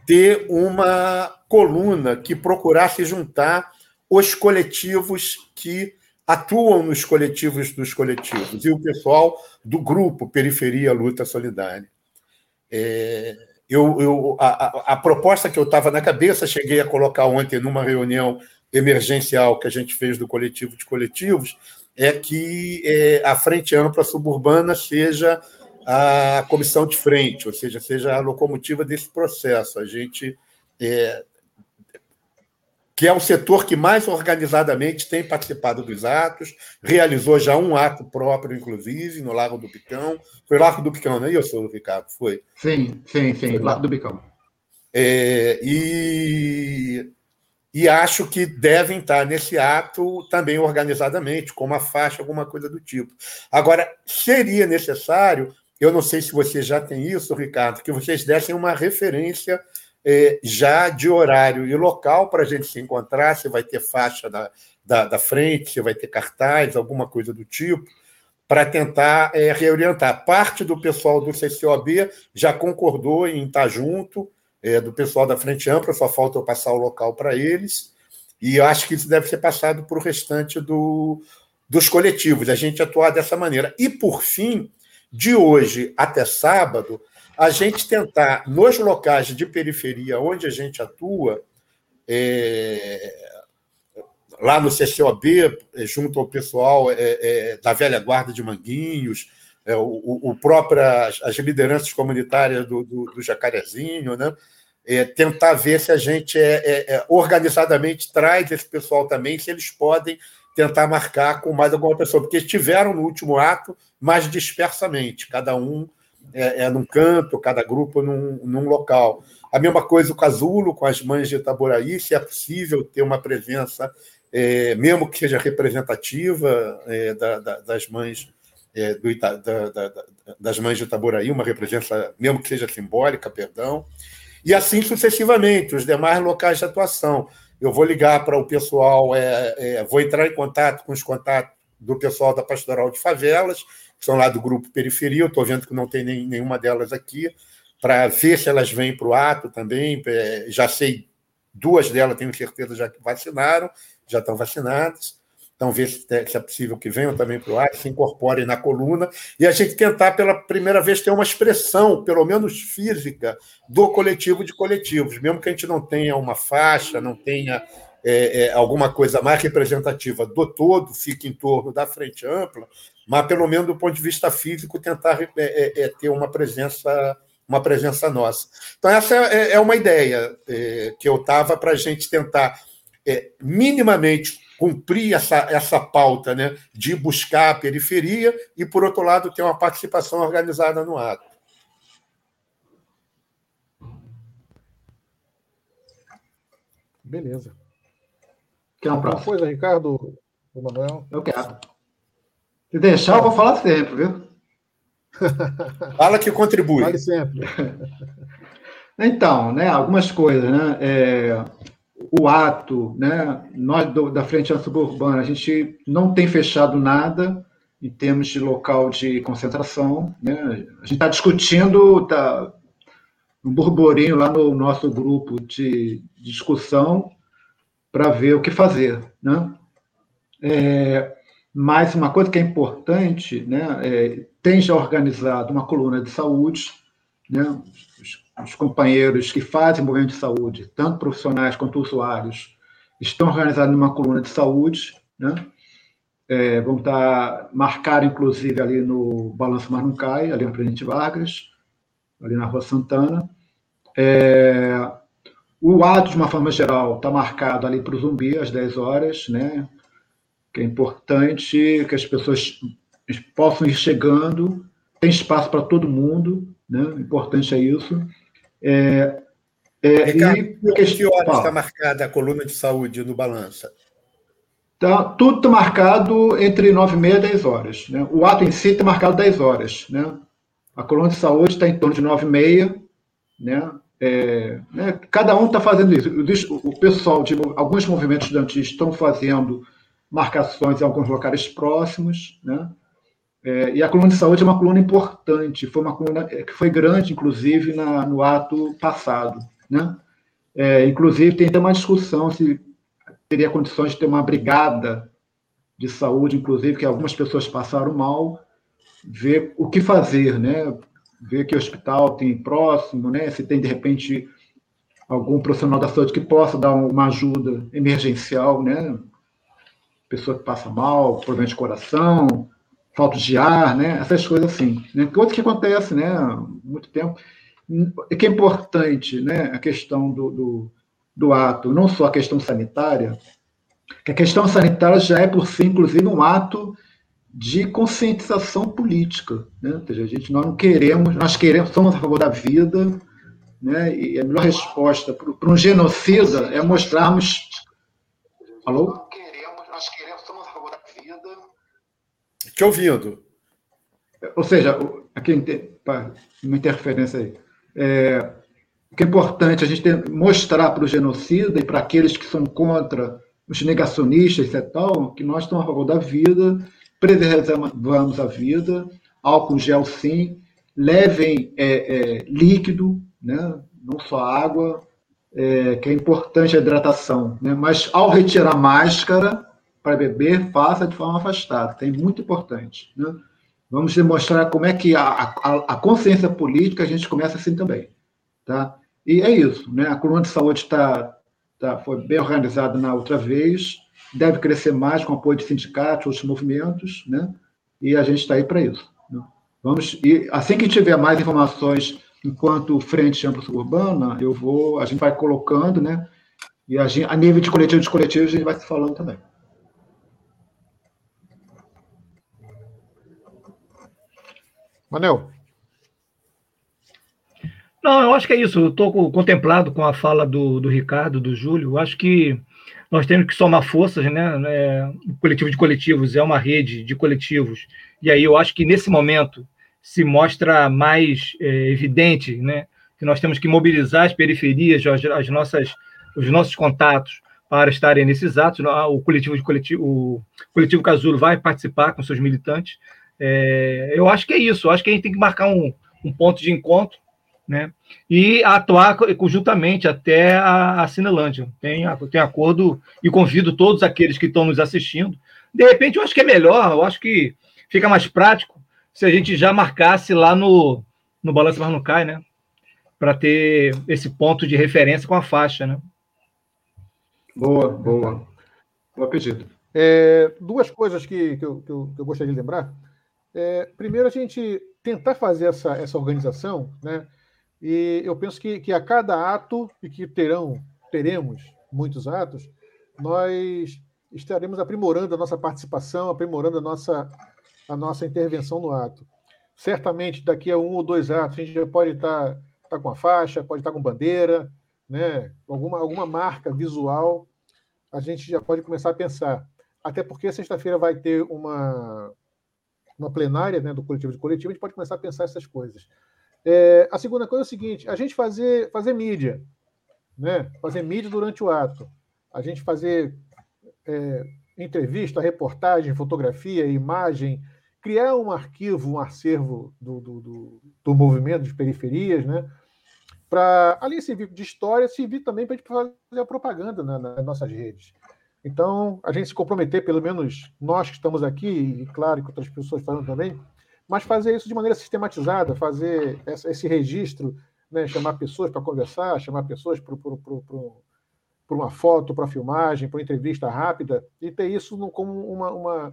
ter uma coluna que procurasse juntar os coletivos que atuam nos coletivos dos coletivos e o pessoal do grupo Periferia Luta Solidária. É, eu, eu, a, a, proposta que eu estava na cabeça, cheguei a colocar ontem numa reunião emergencial que a gente fez do coletivo de coletivos, é que é, a Frente Ampla Suburbana seja a comissão de frente, ou seja, seja a locomotiva desse processo. A gente, é, que é o setor que mais organizadamente tem participado dos atos, realizou já um ato próprio, inclusive, no Lago do Picão. Foi Lago do Picão, não é isso, Ricardo? Foi? Sim, sim, sim, Lago do Picão. É, e e acho que devem estar nesse ato também organizadamente, com uma faixa, alguma coisa do tipo. Agora, seria necessário, eu não sei se você já tem isso, Ricardo, que vocês dessem uma referência é, já de horário e local para a gente se encontrar, se vai ter faixa da, da, da, frente, se vai ter cartaz, alguma coisa do tipo, para tentar é, reorientar. Parte do pessoal do CCOB já concordou em estar junto, é, do pessoal da Frente Ampla, só falta eu passar o local para eles, e eu acho que isso deve ser passado para o restante do, dos coletivos, a gente atuar dessa maneira. E, por fim, de hoje até sábado, a gente tentar, nos locais de periferia onde a gente atua, é, lá no CCOB, junto ao pessoal é, é, da velha guarda de Manguinhos, é, o, o próprio, as, as lideranças comunitárias do, do, do Jacarezinho, né? é, tentar ver se a gente é, é, é, organizadamente traz esse pessoal também, se eles podem tentar marcar com mais alguma pessoa, porque estiveram no último ato, mas dispersamente, cada um é, é num canto, cada grupo num, num local. A mesma coisa o Casulo com as mães de Itaboraí, se é possível ter uma presença, é, mesmo que seja representativa, é, da, da, das mães é, do Ita, da, da, das mães de Itaboraí, uma represença, mesmo que seja simbólica, perdão, e assim sucessivamente, os demais locais de atuação. Eu vou ligar para o pessoal, é, é, vou entrar em contato com os contatos do pessoal da Pastoral de Favelas, que são lá do grupo Periferia, estou vendo que não tem nem, nenhuma delas aqui, para ver se elas vêm para o ato também. É, já sei, duas delas tenho certeza já que vacinaram, já estão vacinadas. Então, ver se é possível que venham também para o ar, se incorporem na coluna, e a gente tentar, pela primeira vez, ter uma expressão, pelo menos física, do coletivo de coletivos, mesmo que a gente não tenha uma faixa, não tenha é, é, alguma coisa mais representativa do todo, fique em torno da frente ampla, mas, pelo menos do ponto de vista físico, tentar é, é, é ter uma presença uma presença nossa. Então, essa é, uma ideia que eu estava para a gente tentar minimamente cumprir essa, essa pauta né, de buscar a periferia e, por outro lado, ter uma participação organizada no ato. Beleza. Quer uma próxima? coisa, Ricardo? O Manuel? Eu quero. Se deixar, eu vou falar sempre, viu? [laughs] Fala que contribui. Fale sempre. [laughs] Então, né, algumas coisas, né? É, o ato, né? Nós do, da Frente Suburbana, a gente não tem fechado nada em termos de local de concentração, né? A gente está discutindo, tá um burburinho lá no nosso grupo de discussão para ver o que fazer, né? É, mas uma coisa que é importante, né? É, tem já organizado uma coluna de saúde, né? os companheiros que fazem movimento de saúde, tanto profissionais quanto usuários, estão organizados numa coluna de saúde, né? É, vão estar marcados, inclusive, ali no Balanço Mas Não Cai, ali na Presidente Vargas, ali na Rua Santana. É, o ato, de uma forma geral, está marcado ali para o Zumbi, às 10 horas, né? que é importante que as pessoas possam ir chegando, tem espaço para todo mundo, né? importante é isso. É, é, Ricardo, e, que horas está marcada a coluna de saúde no Balança? Tá, tudo está marcado entre 9 e meia e 10 horas. Né? O ato em si está marcado 10 horas. Né? A coluna de saúde está em torno de 9 e meia. Né? É, né? Cada um está fazendo isso. O pessoal de alguns movimentos estudantis estão fazendo marcações em alguns locais próximos. Né? É, e a coluna de saúde é uma coluna importante, foi uma coluna é, que foi grande, inclusive, na, no ato passado. Né? É, inclusive, tem até uma discussão se teria condições de ter uma brigada de saúde, inclusive, que algumas pessoas passaram mal, ver o que fazer, né? Ver que hospital tem próximo, né? se tem, de repente, algum profissional da saúde que possa dar uma ajuda emergencial, né? pessoa que passa mal, problema de coração, falta de ar, né? Essas coisas assim, né? Coisas que acontecem, né? Há muito tempo. E que é importante, né? A questão do, do, do, ato, não só a questão sanitária, que a questão sanitária já é por si, inclusive, um ato de conscientização política, né? Ou seja, a gente nós não queremos, nós queremos, somos a favor da vida, né? E a melhor resposta para um genocida é mostrarmos. Alô? Te ouvindo. Ou seja, aqui uma interferência aí. É, o que é importante a gente mostrar para o genocida e para aqueles que são contra os negacionistas e tal, que nós estamos a favor da vida, preservamos a vida, álcool gel sim, levem é, é, líquido, né? não só água, é, que é importante a hidratação. Né? Mas ao retirar máscara, para beber, faça de forma afastada. Tem muito importante. Né? Vamos demonstrar como é que a, a, a, consciência política a gente começa assim também. Tá? E é isso. Né? A coluna de saúde tá, tá, foi bem organizada na outra vez, deve crescer mais com apoio de sindicatos, outros movimentos, né? e a gente está aí para isso. Né? Vamos, e assim que tiver mais informações enquanto frente ampla suburbana, eu vou, a gente vai colocando, né? E a, gente, a nível de coletivo de coletivos, a gente vai se falando também. Manel. Não, eu acho que é isso. Estou contemplado com a fala do, do Ricardo, do Júlio. Eu acho que nós temos que somar forças, né? É, o coletivo de coletivos é uma rede de coletivos, e aí eu acho que nesse momento se mostra mais é, evidente, né? Que nós temos que mobilizar as periferias, as, as nossas, os nossos contatos para estarem nesses atos. O coletivo de coletivo, o coletivo Casulo vai participar com seus militantes. É, eu acho que é isso. Eu acho que a gente tem que marcar um, um ponto de encontro né? E atuar conjuntamente até a, a Cinelândia. Tem, tem acordo e convido todos aqueles que estão nos assistindo. De repente, eu acho que é melhor, eu acho que fica mais prático se a gente já marcasse lá no, no Balanço Mas Não Cai, né? Para ter esse ponto de referência com a faixa, né? Boa, boa. Boa pedido. É, duas coisas que, que, eu, que, eu, que eu gostaria de lembrar. É, primeiro, a gente tentar fazer essa, essa organização, né? E eu penso que, que a cada ato, e que terão, teremos muitos atos, nós estaremos aprimorando a nossa participação, aprimorando a nossa, a nossa intervenção no ato. Certamente, daqui a um ou dois atos, a gente já pode estar, estar com a faixa, pode estar com bandeira, né? alguma, alguma marca visual, a gente já pode começar a pensar. Até porque sexta-feira vai ter uma, uma plenária né, do coletivo de coletivo, a gente pode começar a pensar essas coisas. É, a segunda coisa é o seguinte: a gente fazer, fazer mídia, né? fazer mídia durante o ato, a gente fazer é, entrevista, reportagem, fotografia, imagem, criar um arquivo, um acervo do, do, do, do movimento de periferias, né? para, além de servir de história, servir também para a gente fazer a propaganda na, nas nossas redes. Então, a gente se comprometer, pelo menos nós que estamos aqui, e claro que outras pessoas falando também, mas fazer isso de maneira sistematizada, fazer esse registro, né, chamar pessoas para conversar, chamar pessoas para uma foto, para filmagem, para uma entrevista rápida, e ter isso como uma, uma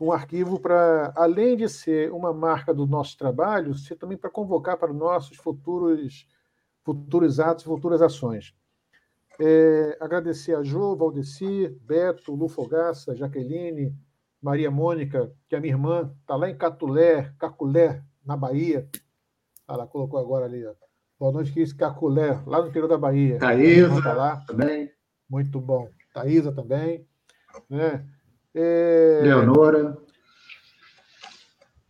um arquivo para, além de ser uma marca do nosso trabalho, ser também para convocar para nossos futuros, futuros atos, futuras ações. É, agradecer a Jo, Valdeci, Beto, Lu Fogaça, Jaqueline, Maria Mônica, que é minha irmã, está lá em Catulé, Caculé, na Bahia. Ela colocou agora ali, ó. Boa noite, que isso, Caculé, lá no interior da Bahia. Thaísa tá lá. também. Muito bom. Thaísa também. Né? É... Leonora.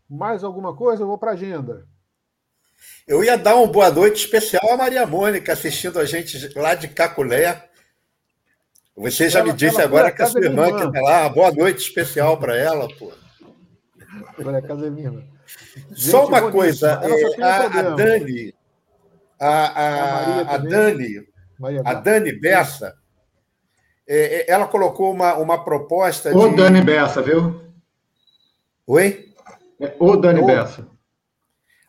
Mais alguma coisa? Eu vou para a agenda. Eu ia dar uma boa noite especial à Maria Mônica, assistindo a gente lá de Caculé. Você já ela, me disse agora que a sua irmã, irmã. que está lá, boa noite especial para ela, pô. Agora a casa é minha irmã. Só uma coisa, é, a, a, Dani, a, a, a Dani, a Dani Bessa, é, é, ela colocou uma, uma proposta o de... Dani Bessa, viu? Oi? É, o Dani o... Bessa.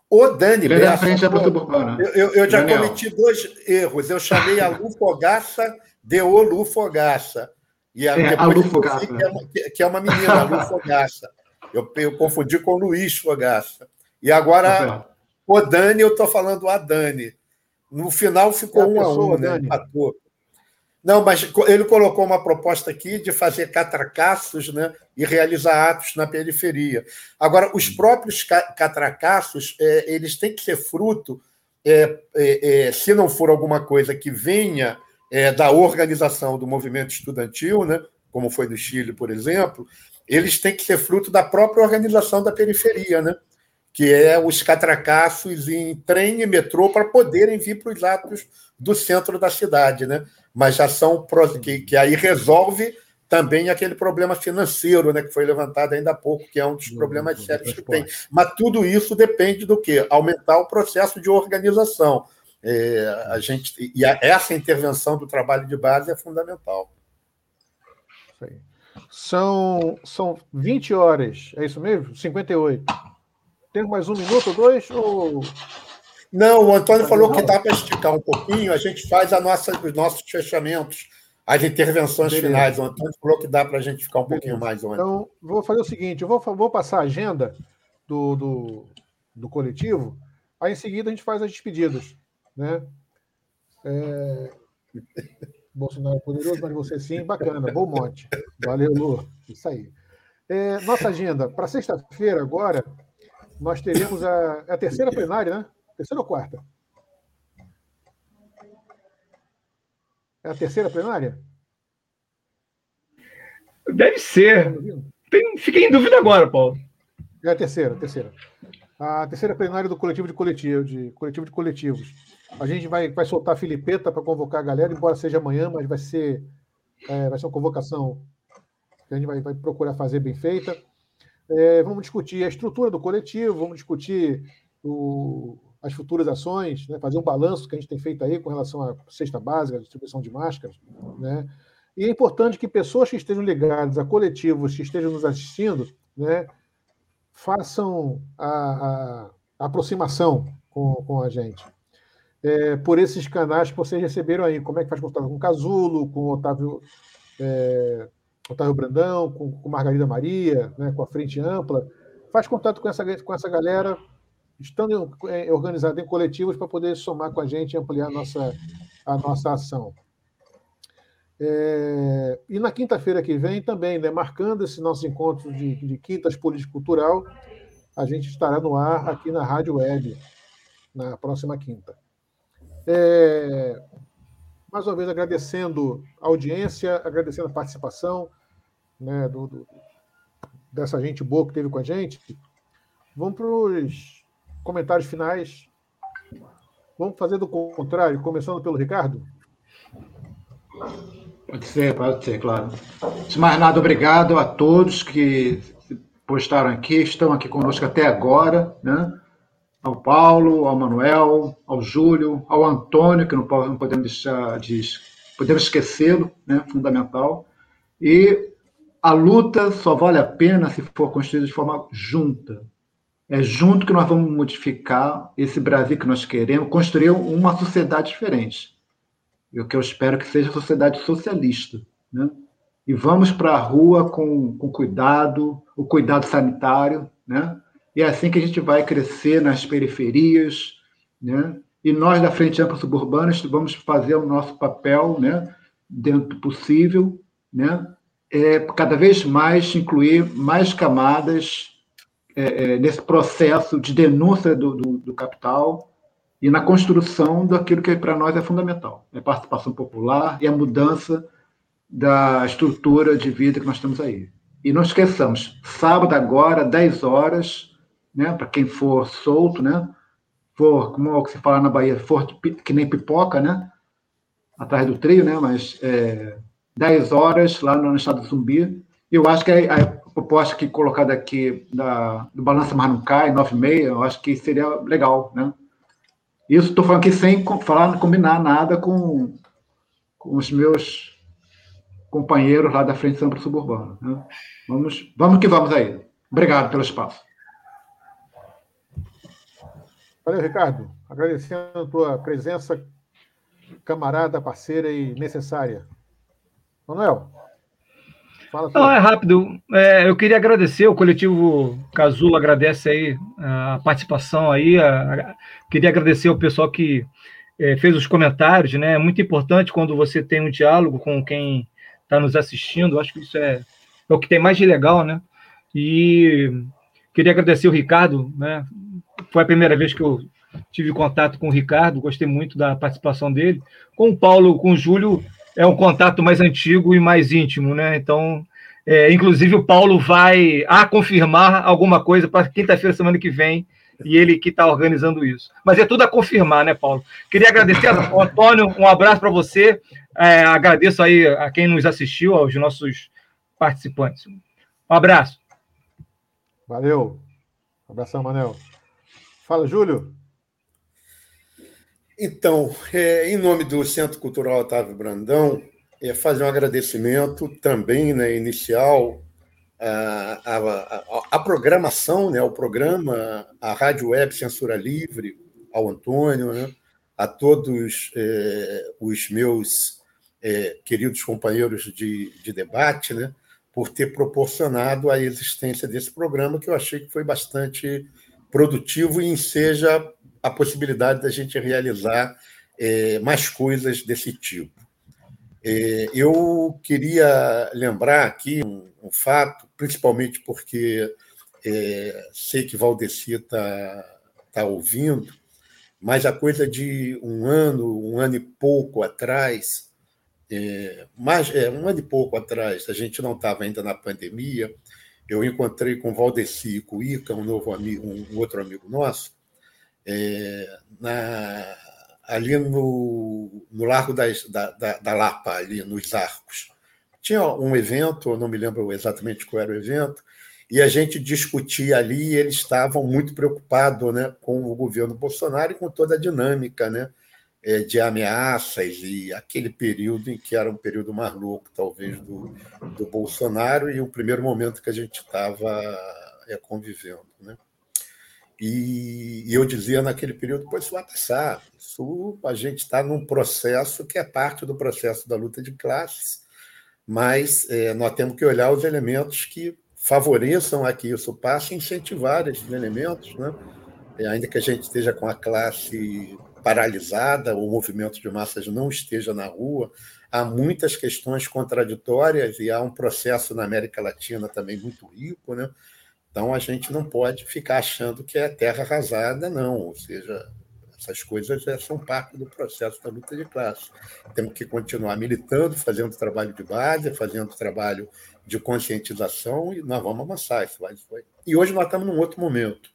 O Dani Bessa. frente da Urbana. Eu, eu, eu já Daniel. cometi dois erros. Eu chamei a Lu Fogaça de O Lu Fogaça. E a, é, a Lu Fogaça. Que é, uma, que é uma menina, a Lu [laughs] Fogaça. Eu, eu confundi com o Luiz Fogaça. E agora, tá o Dani, eu estou falando a Dani. No final ficou é um a um, né? Empatou. Não, mas ele colocou uma proposta aqui de fazer catracaços né, e realizar atos na periferia. Agora, os próprios catracaços, é, eles têm que ser fruto, é, é, é se não for alguma coisa que venha é, da organização do movimento estudantil, né, como foi no Chile, por exemplo, eles têm que ser fruto da própria organização da periferia, né, que é os catracaços em trem e metrô para poderem vir para os atos do centro da cidade, né? Mas já são que, que aí resolve também aquele problema financeiro, né, que foi levantado ainda há pouco, que é um dos problemas sérios que tem. Mas tudo isso depende do quê? Aumentar o processo de organização. É, a gente, e a, essa intervenção do trabalho de base é fundamental. São, são 20 horas, é isso mesmo? 58. Tem mais um minuto ou dois? Ou... Não, o Antônio falou que dá para esticar um pouquinho, a gente faz a nossa, os nossos fechamentos, as intervenções Beleza. finais. O Antônio falou que dá para a gente ficar um Beleza. pouquinho mais ontem. Então, vou fazer o seguinte: eu vou, vou passar a agenda do, do, do coletivo, aí em seguida a gente faz as despedidas. Né? É... [laughs] Bolsonaro é poderoso, mas você sim, bacana, bom monte. Valeu, Lu. Isso aí. É, nossa agenda, para sexta-feira, agora, nós teremos a, a terceira plenária, né? Terceira ou quarta? É a terceira plenária? Deve ser. Tem, fiquei em dúvida agora, Paulo. É a terceira, a terceira. A terceira plenária do coletivo de coletivo, de coletivo de coletivos. A gente vai, vai soltar a Filipeta para convocar a galera, embora seja amanhã, mas vai ser, é, vai ser uma convocação que a gente vai, vai procurar fazer bem feita. É, vamos discutir a estrutura do coletivo, vamos discutir o, as futuras ações, né, fazer um balanço que a gente tem feito aí com relação à cesta básica, à distribuição de máscaras. Né? E é importante que pessoas que estejam ligadas a coletivos que estejam nos assistindo né, façam a, a, aproximação com, com a gente. É, por esses canais que vocês receberam aí. Como é que faz contato com o Casulo, com o Otávio, é, Otávio Brandão, com, com Margarida Maria, né, com a Frente Ampla. Faz contato com essa, com essa galera, estando é, organizado em coletivos para poder somar com a gente e ampliar a nossa, a nossa ação. É, e na quinta-feira que vem também, né, marcando esse nosso encontro de, de quintas político-cultural, a gente estará no ar aqui na Rádio Web, na próxima quinta. É, mais uma vez agradecendo a audiência, agradecendo a participação né, do, do, dessa gente boa que teve com a gente. Vamos para os comentários finais. Vamos fazer do contrário, começando pelo Ricardo? Pode ser, pode ser, claro. De mais nada, obrigado a todos que postaram aqui, estão aqui conosco até agora, né? Ao Paulo, ao Manuel, ao Júlio, ao Antônio, que não, não podemos deixar de podemos esquecê-lo, né? Fundamental. E a luta só vale a pena se for construída de forma junta. É junto que nós vamos modificar esse Brasil que nós queremos, construir uma sociedade diferente o que eu espero que seja sociedade socialista. Né? E vamos para a rua com, com cuidado, o cuidado sanitário, né? E é assim que a gente vai crescer nas periferias, né? E nós da Frente Ampla Suburbana vamos fazer o nosso papel, né? Dentro do possível, né? É, cada vez mais incluir mais camadas é, é, nesse processo de denúncia do, do, do capital, e na construção daquilo que para nós é fundamental, é participação popular e a mudança da estrutura de vida que nós temos aí. E não esqueçamos, sábado agora, 10 horas, né, para quem for solto, né, for, como se fala na Bahia, for que nem pipoca, né, atrás do trio, né, mas é, 10 horas lá no estado do Zumbi. Eu acho que a, a proposta que colocada aqui da, do Balança Mas Não Cai, 9 e meia, eu acho que seria legal, né, isso estou falando aqui sem falar, combinar nada com, com os meus companheiros lá da Frente Samba Suburbana. Né? Vamos, vamos que vamos aí. Obrigado pelo espaço. Valeu, Ricardo. Agradecendo a tua presença, camarada, parceira e necessária. Manuel. Fala Não, é rápido. É, eu queria agradecer, o coletivo Casulo agradece aí a participação aí. A, a, queria agradecer ao pessoal que é, fez os comentários, né? É muito importante quando você tem um diálogo com quem está nos assistindo. Acho que isso é, é o que tem mais de legal, né? E queria agradecer o Ricardo, né? Foi a primeira vez que eu tive contato com o Ricardo, gostei muito da participação dele. Com o Paulo, com o Júlio, é um contato mais antigo e mais íntimo, né? Então, é, inclusive o Paulo vai a confirmar alguma coisa para quinta-feira, semana que vem, e ele que está organizando isso. Mas é tudo a confirmar, né, Paulo? Queria agradecer Antônio, um abraço para você. É, agradeço aí a quem nos assistiu, aos nossos participantes. Um abraço. Valeu. Abração, Manel. Fala, Júlio. Então, é, em nome do Centro Cultural Otávio Brandão, é, fazer um agradecimento também né, inicial à, programação, né, ao programa, à Rádio Web Censura Livre, ao Antônio, né, a todos é, os meus é, queridos companheiros de, de debate, né, por ter proporcionado a existência desse programa, que eu achei que foi bastante produtivo e enseja a possibilidade da gente realizar é, mais coisas desse tipo. É, eu queria lembrar aqui um, um fato, principalmente porque é, sei que Valdeci está tá ouvindo, mas a coisa de um ano, um ano e pouco atrás, é, mais, é, um ano e pouco atrás, a gente não estava ainda na pandemia, eu encontrei com Valdeci e com Ica, um, novo amigo, um outro amigo nosso, é, na, ali no, no Largo das, da, da, da, Lapa, ali nos Arcos. Tinha um evento, eu não me lembro exatamente qual era o evento, e a gente discutia ali, e eles estavam muito preocupados né, com o governo Bolsonaro e com toda a dinâmica né, é, de ameaças e aquele período em que era um período mais louco, talvez, do, do Bolsonaro e o primeiro momento que a gente estava é, convivendo. E, eu dizia naquele período, pois isso vai passar. Isso, a gente está num processo que é parte do processo da luta de classes, mas é, nós temos que olhar os elementos que favoreçam a que isso passe e incentivar esses elementos, né? É, ainda que a gente esteja com a classe paralisada, o movimento de massas não esteja na rua, há muitas questões contraditórias e há um processo na América Latina também muito rico, né? Então a gente não pode ficar achando que é terra arrasada, não. Ou seja, essas coisas são parte do processo da luta de classe. Temos que continuar militando, fazendo trabalho de base, fazendo trabalho de conscientização e nós vamos avançar. Isso vai, isso vai. E hoje nós estamos num outro momento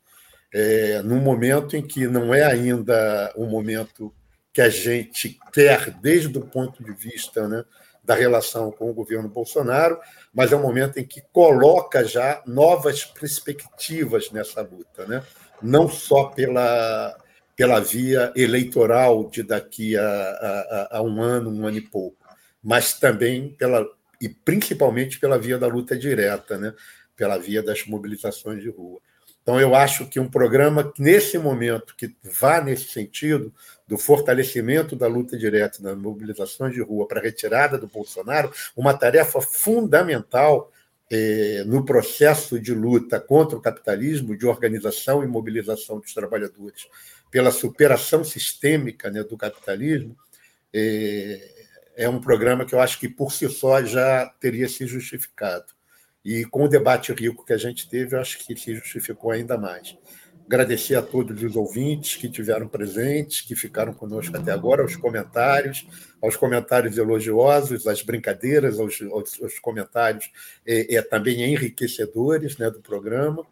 é, num momento em que não é ainda o momento que a gente quer, desde o ponto de vista né, da relação com o governo Bolsonaro, mas é um momento em que coloca já novas perspectivas nessa luta, né? não só pela, pela via eleitoral de daqui a, a, a um ano, um ano e pouco, mas também pela e principalmente pela via da luta direta, né? pela via das mobilizações de rua. Então, eu acho que um programa, nesse momento, que vá nesse sentido, do fortalecimento da luta direta, das mobilizações de rua para a retirada do Bolsonaro, uma tarefa fundamental eh, no processo de luta contra o capitalismo, de organização e mobilização dos trabalhadores pela superação sistêmica né, do capitalismo, eh, é um programa que eu acho que por si só já teria se justificado. E com o debate rico que a gente teve, eu acho que se justificou ainda mais. Agradecer a todos os ouvintes que tiveram presentes, que ficaram conosco até agora, aos comentários, aos comentários elogiosos, às brincadeiras, aos, aos, aos comentários é, é, também enriquecedores né, do programa,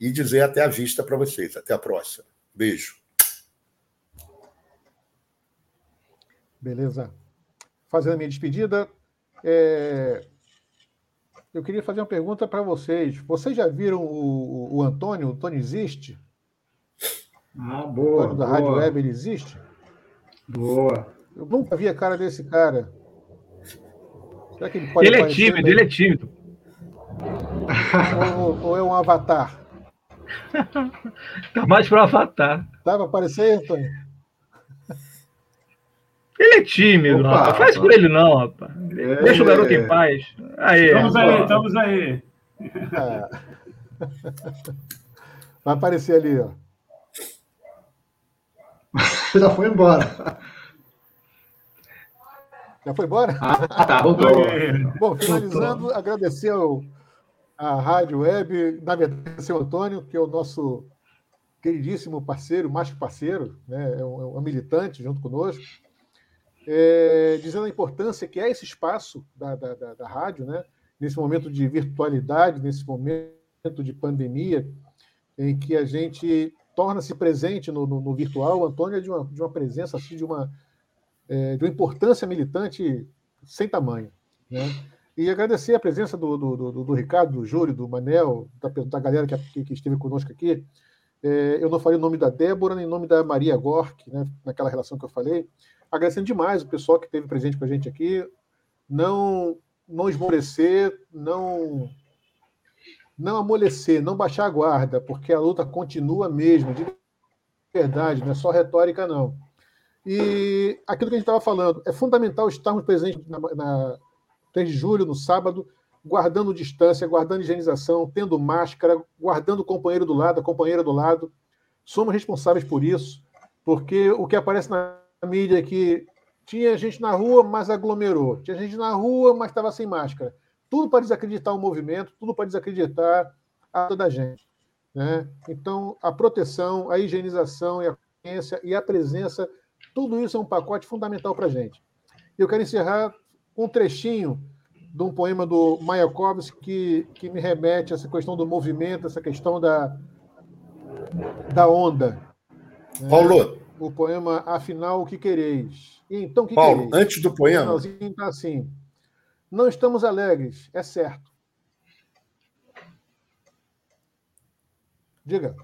e dizer até a vista para vocês. Até a próxima. Beijo. Beleza. Fazendo a minha despedida, é, eu queria fazer uma pergunta para vocês. Vocês já viram o, o Antônio? O Antônio existe? Ah, boa. O Antônio da boa. Rádio Web, ele existe? Boa. Eu nunca vi a cara desse cara. Será que ele pode Ele é tímido, ele é tímido. Ou, ou é um avatar? [laughs] tá mais para um avatar. Dá para aparecer, Antônio? Ele é tímido, Opa, rapaz. Faz por ele não, rapaz. É... Deixa o garoto em paz. Aí, estamos aí, estamos aí. É. Vai aparecer ali, ó. [laughs] Já foi embora. Já foi embora? Ah, tá, voltou. [laughs] Bom, finalizando, voltou. agradecer ao, a Rádio Web, na verdade, seu Antônio, que é o nosso queridíssimo parceiro, mais que parceiro, né? é, um, é um militante junto conosco é, dizendo a importância que é esse espaço da, da, da, da rádio, né? nesse momento de virtualidade, nesse momento de pandemia, em que a gente torna-se presente no, no, no, virtual. O Antônio é de uma, de uma presença, assim, de, uma, é, de uma importância militante sem tamanho. Né? E agradecer a presença do, do, do, do Ricardo, do Júlio, do Manel, da, da galera que, que esteve conosco aqui. É, eu não falei o nome da Débora, nem o nome da Maria Gork, né, naquela relação que eu falei agradecendo demais o pessoal que esteve presente com a gente aqui. Não, não esmorecer, não, não amolecer, não baixar a guarda, porque a luta continua mesmo, de verdade, não é só retórica, não. E aquilo que a gente estava falando, é fundamental estarmos presentes na, na 3 de julho, no sábado, guardando distância, guardando higienização, tendo máscara, guardando o companheiro do lado, a companheira do lado. Somos responsáveis por isso, porque o que aparece na mídia que tinha gente na rua, mas aglomerou. Tinha gente na rua, mas estava sem máscara. Tudo para desacreditar o movimento, tudo para desacreditar a toda a gente. Né? Então, a proteção, a higienização e a consciência e a presença, tudo isso é um pacote fundamental para a gente. Eu quero encerrar um trechinho de um poema do Mayakovsky que, que me remete a essa questão do movimento, essa questão da, da onda. Né? Paulo. O poema Afinal, o que quereis? E então, o que Paulo, quereis? antes do poema. Está assim. Não estamos alegres, é certo. Diga.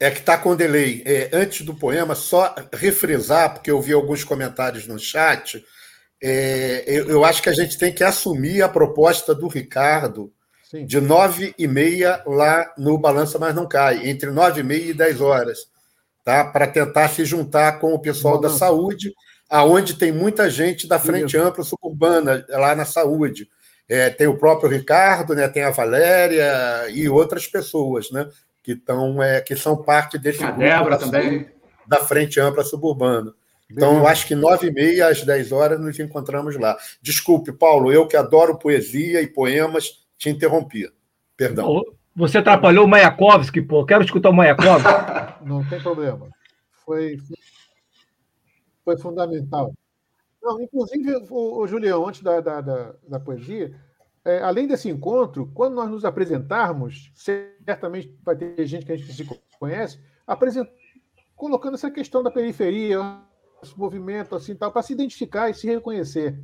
É que está com delay. É, antes do poema, só refresar, porque eu vi alguns comentários no chat. É, eu, eu, acho que a gente tem que assumir a proposta do Ricardo Sim. de nove e meia lá no Balança Mas Não Cai, entre nove e meia e dez horas, tá? para tentar se juntar com o pessoal da saúde, aonde tem muita gente da Frente Isso. Ampla Suburbana, lá na saúde. É, tem o próprio Ricardo, né, tem a Valéria e outras pessoas né, que, tão, é, que são parte desse a grupo Débora também. da Frente Ampla Suburbana. Então, eu acho que nove e meia às dez horas nos encontramos lá. Desculpe, Paulo, eu que adoro poesia e poemas, te interrompi. Perdão. Você atrapalhou o Mayakovsky, pô. Quero escutar o Mayakovsky. [laughs] Não tem problema. Foi, foi fundamental. Não, inclusive, o, o Julião, antes da, da, da, da poesia, é, além desse encontro, quando nós nos apresentarmos, certamente vai ter gente que a gente se conhece, colocando essa questão da periferia, esse movimento assim tal, para se identificar e se reconhecer.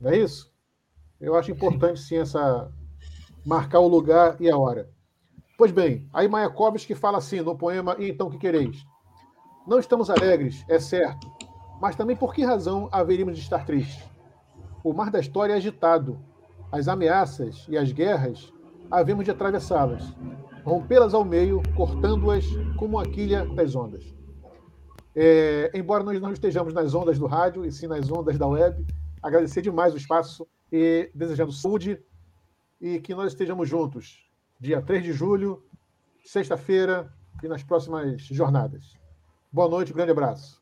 Não é isso? Eu acho importante sim essa marcar o lugar e a hora. Pois bem, aí Mayakovsky fala assim no poema E então que quereis? Não estamos alegres, é certo, mas também por que razão haveríamos de estar tristes? O mar da história é agitado. As ameaças e as guerras havemos de atravessá-las, rompê-las ao meio, cortando-as como a quilha das ondas. É, embora nós não estejamos nas ondas do rádio, e sim nas ondas da web, agradecer demais o espaço e desejando saúde e que nós estejamos juntos dia 3 de julho, sexta-feira e nas próximas jornadas. Boa noite, grande abraço.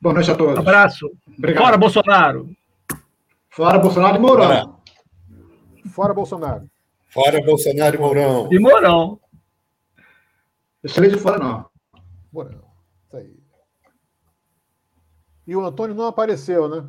Boa noite a todos. Abraço. Obrigado. Fora Bolsonaro. Fora Bolsonaro e Mourão. Fora Bolsonaro. Fora Bolsonaro e Mourão. E Mourão. Deixa de fora, não. Mourão. Isso aí. E o Antônio não apareceu, né?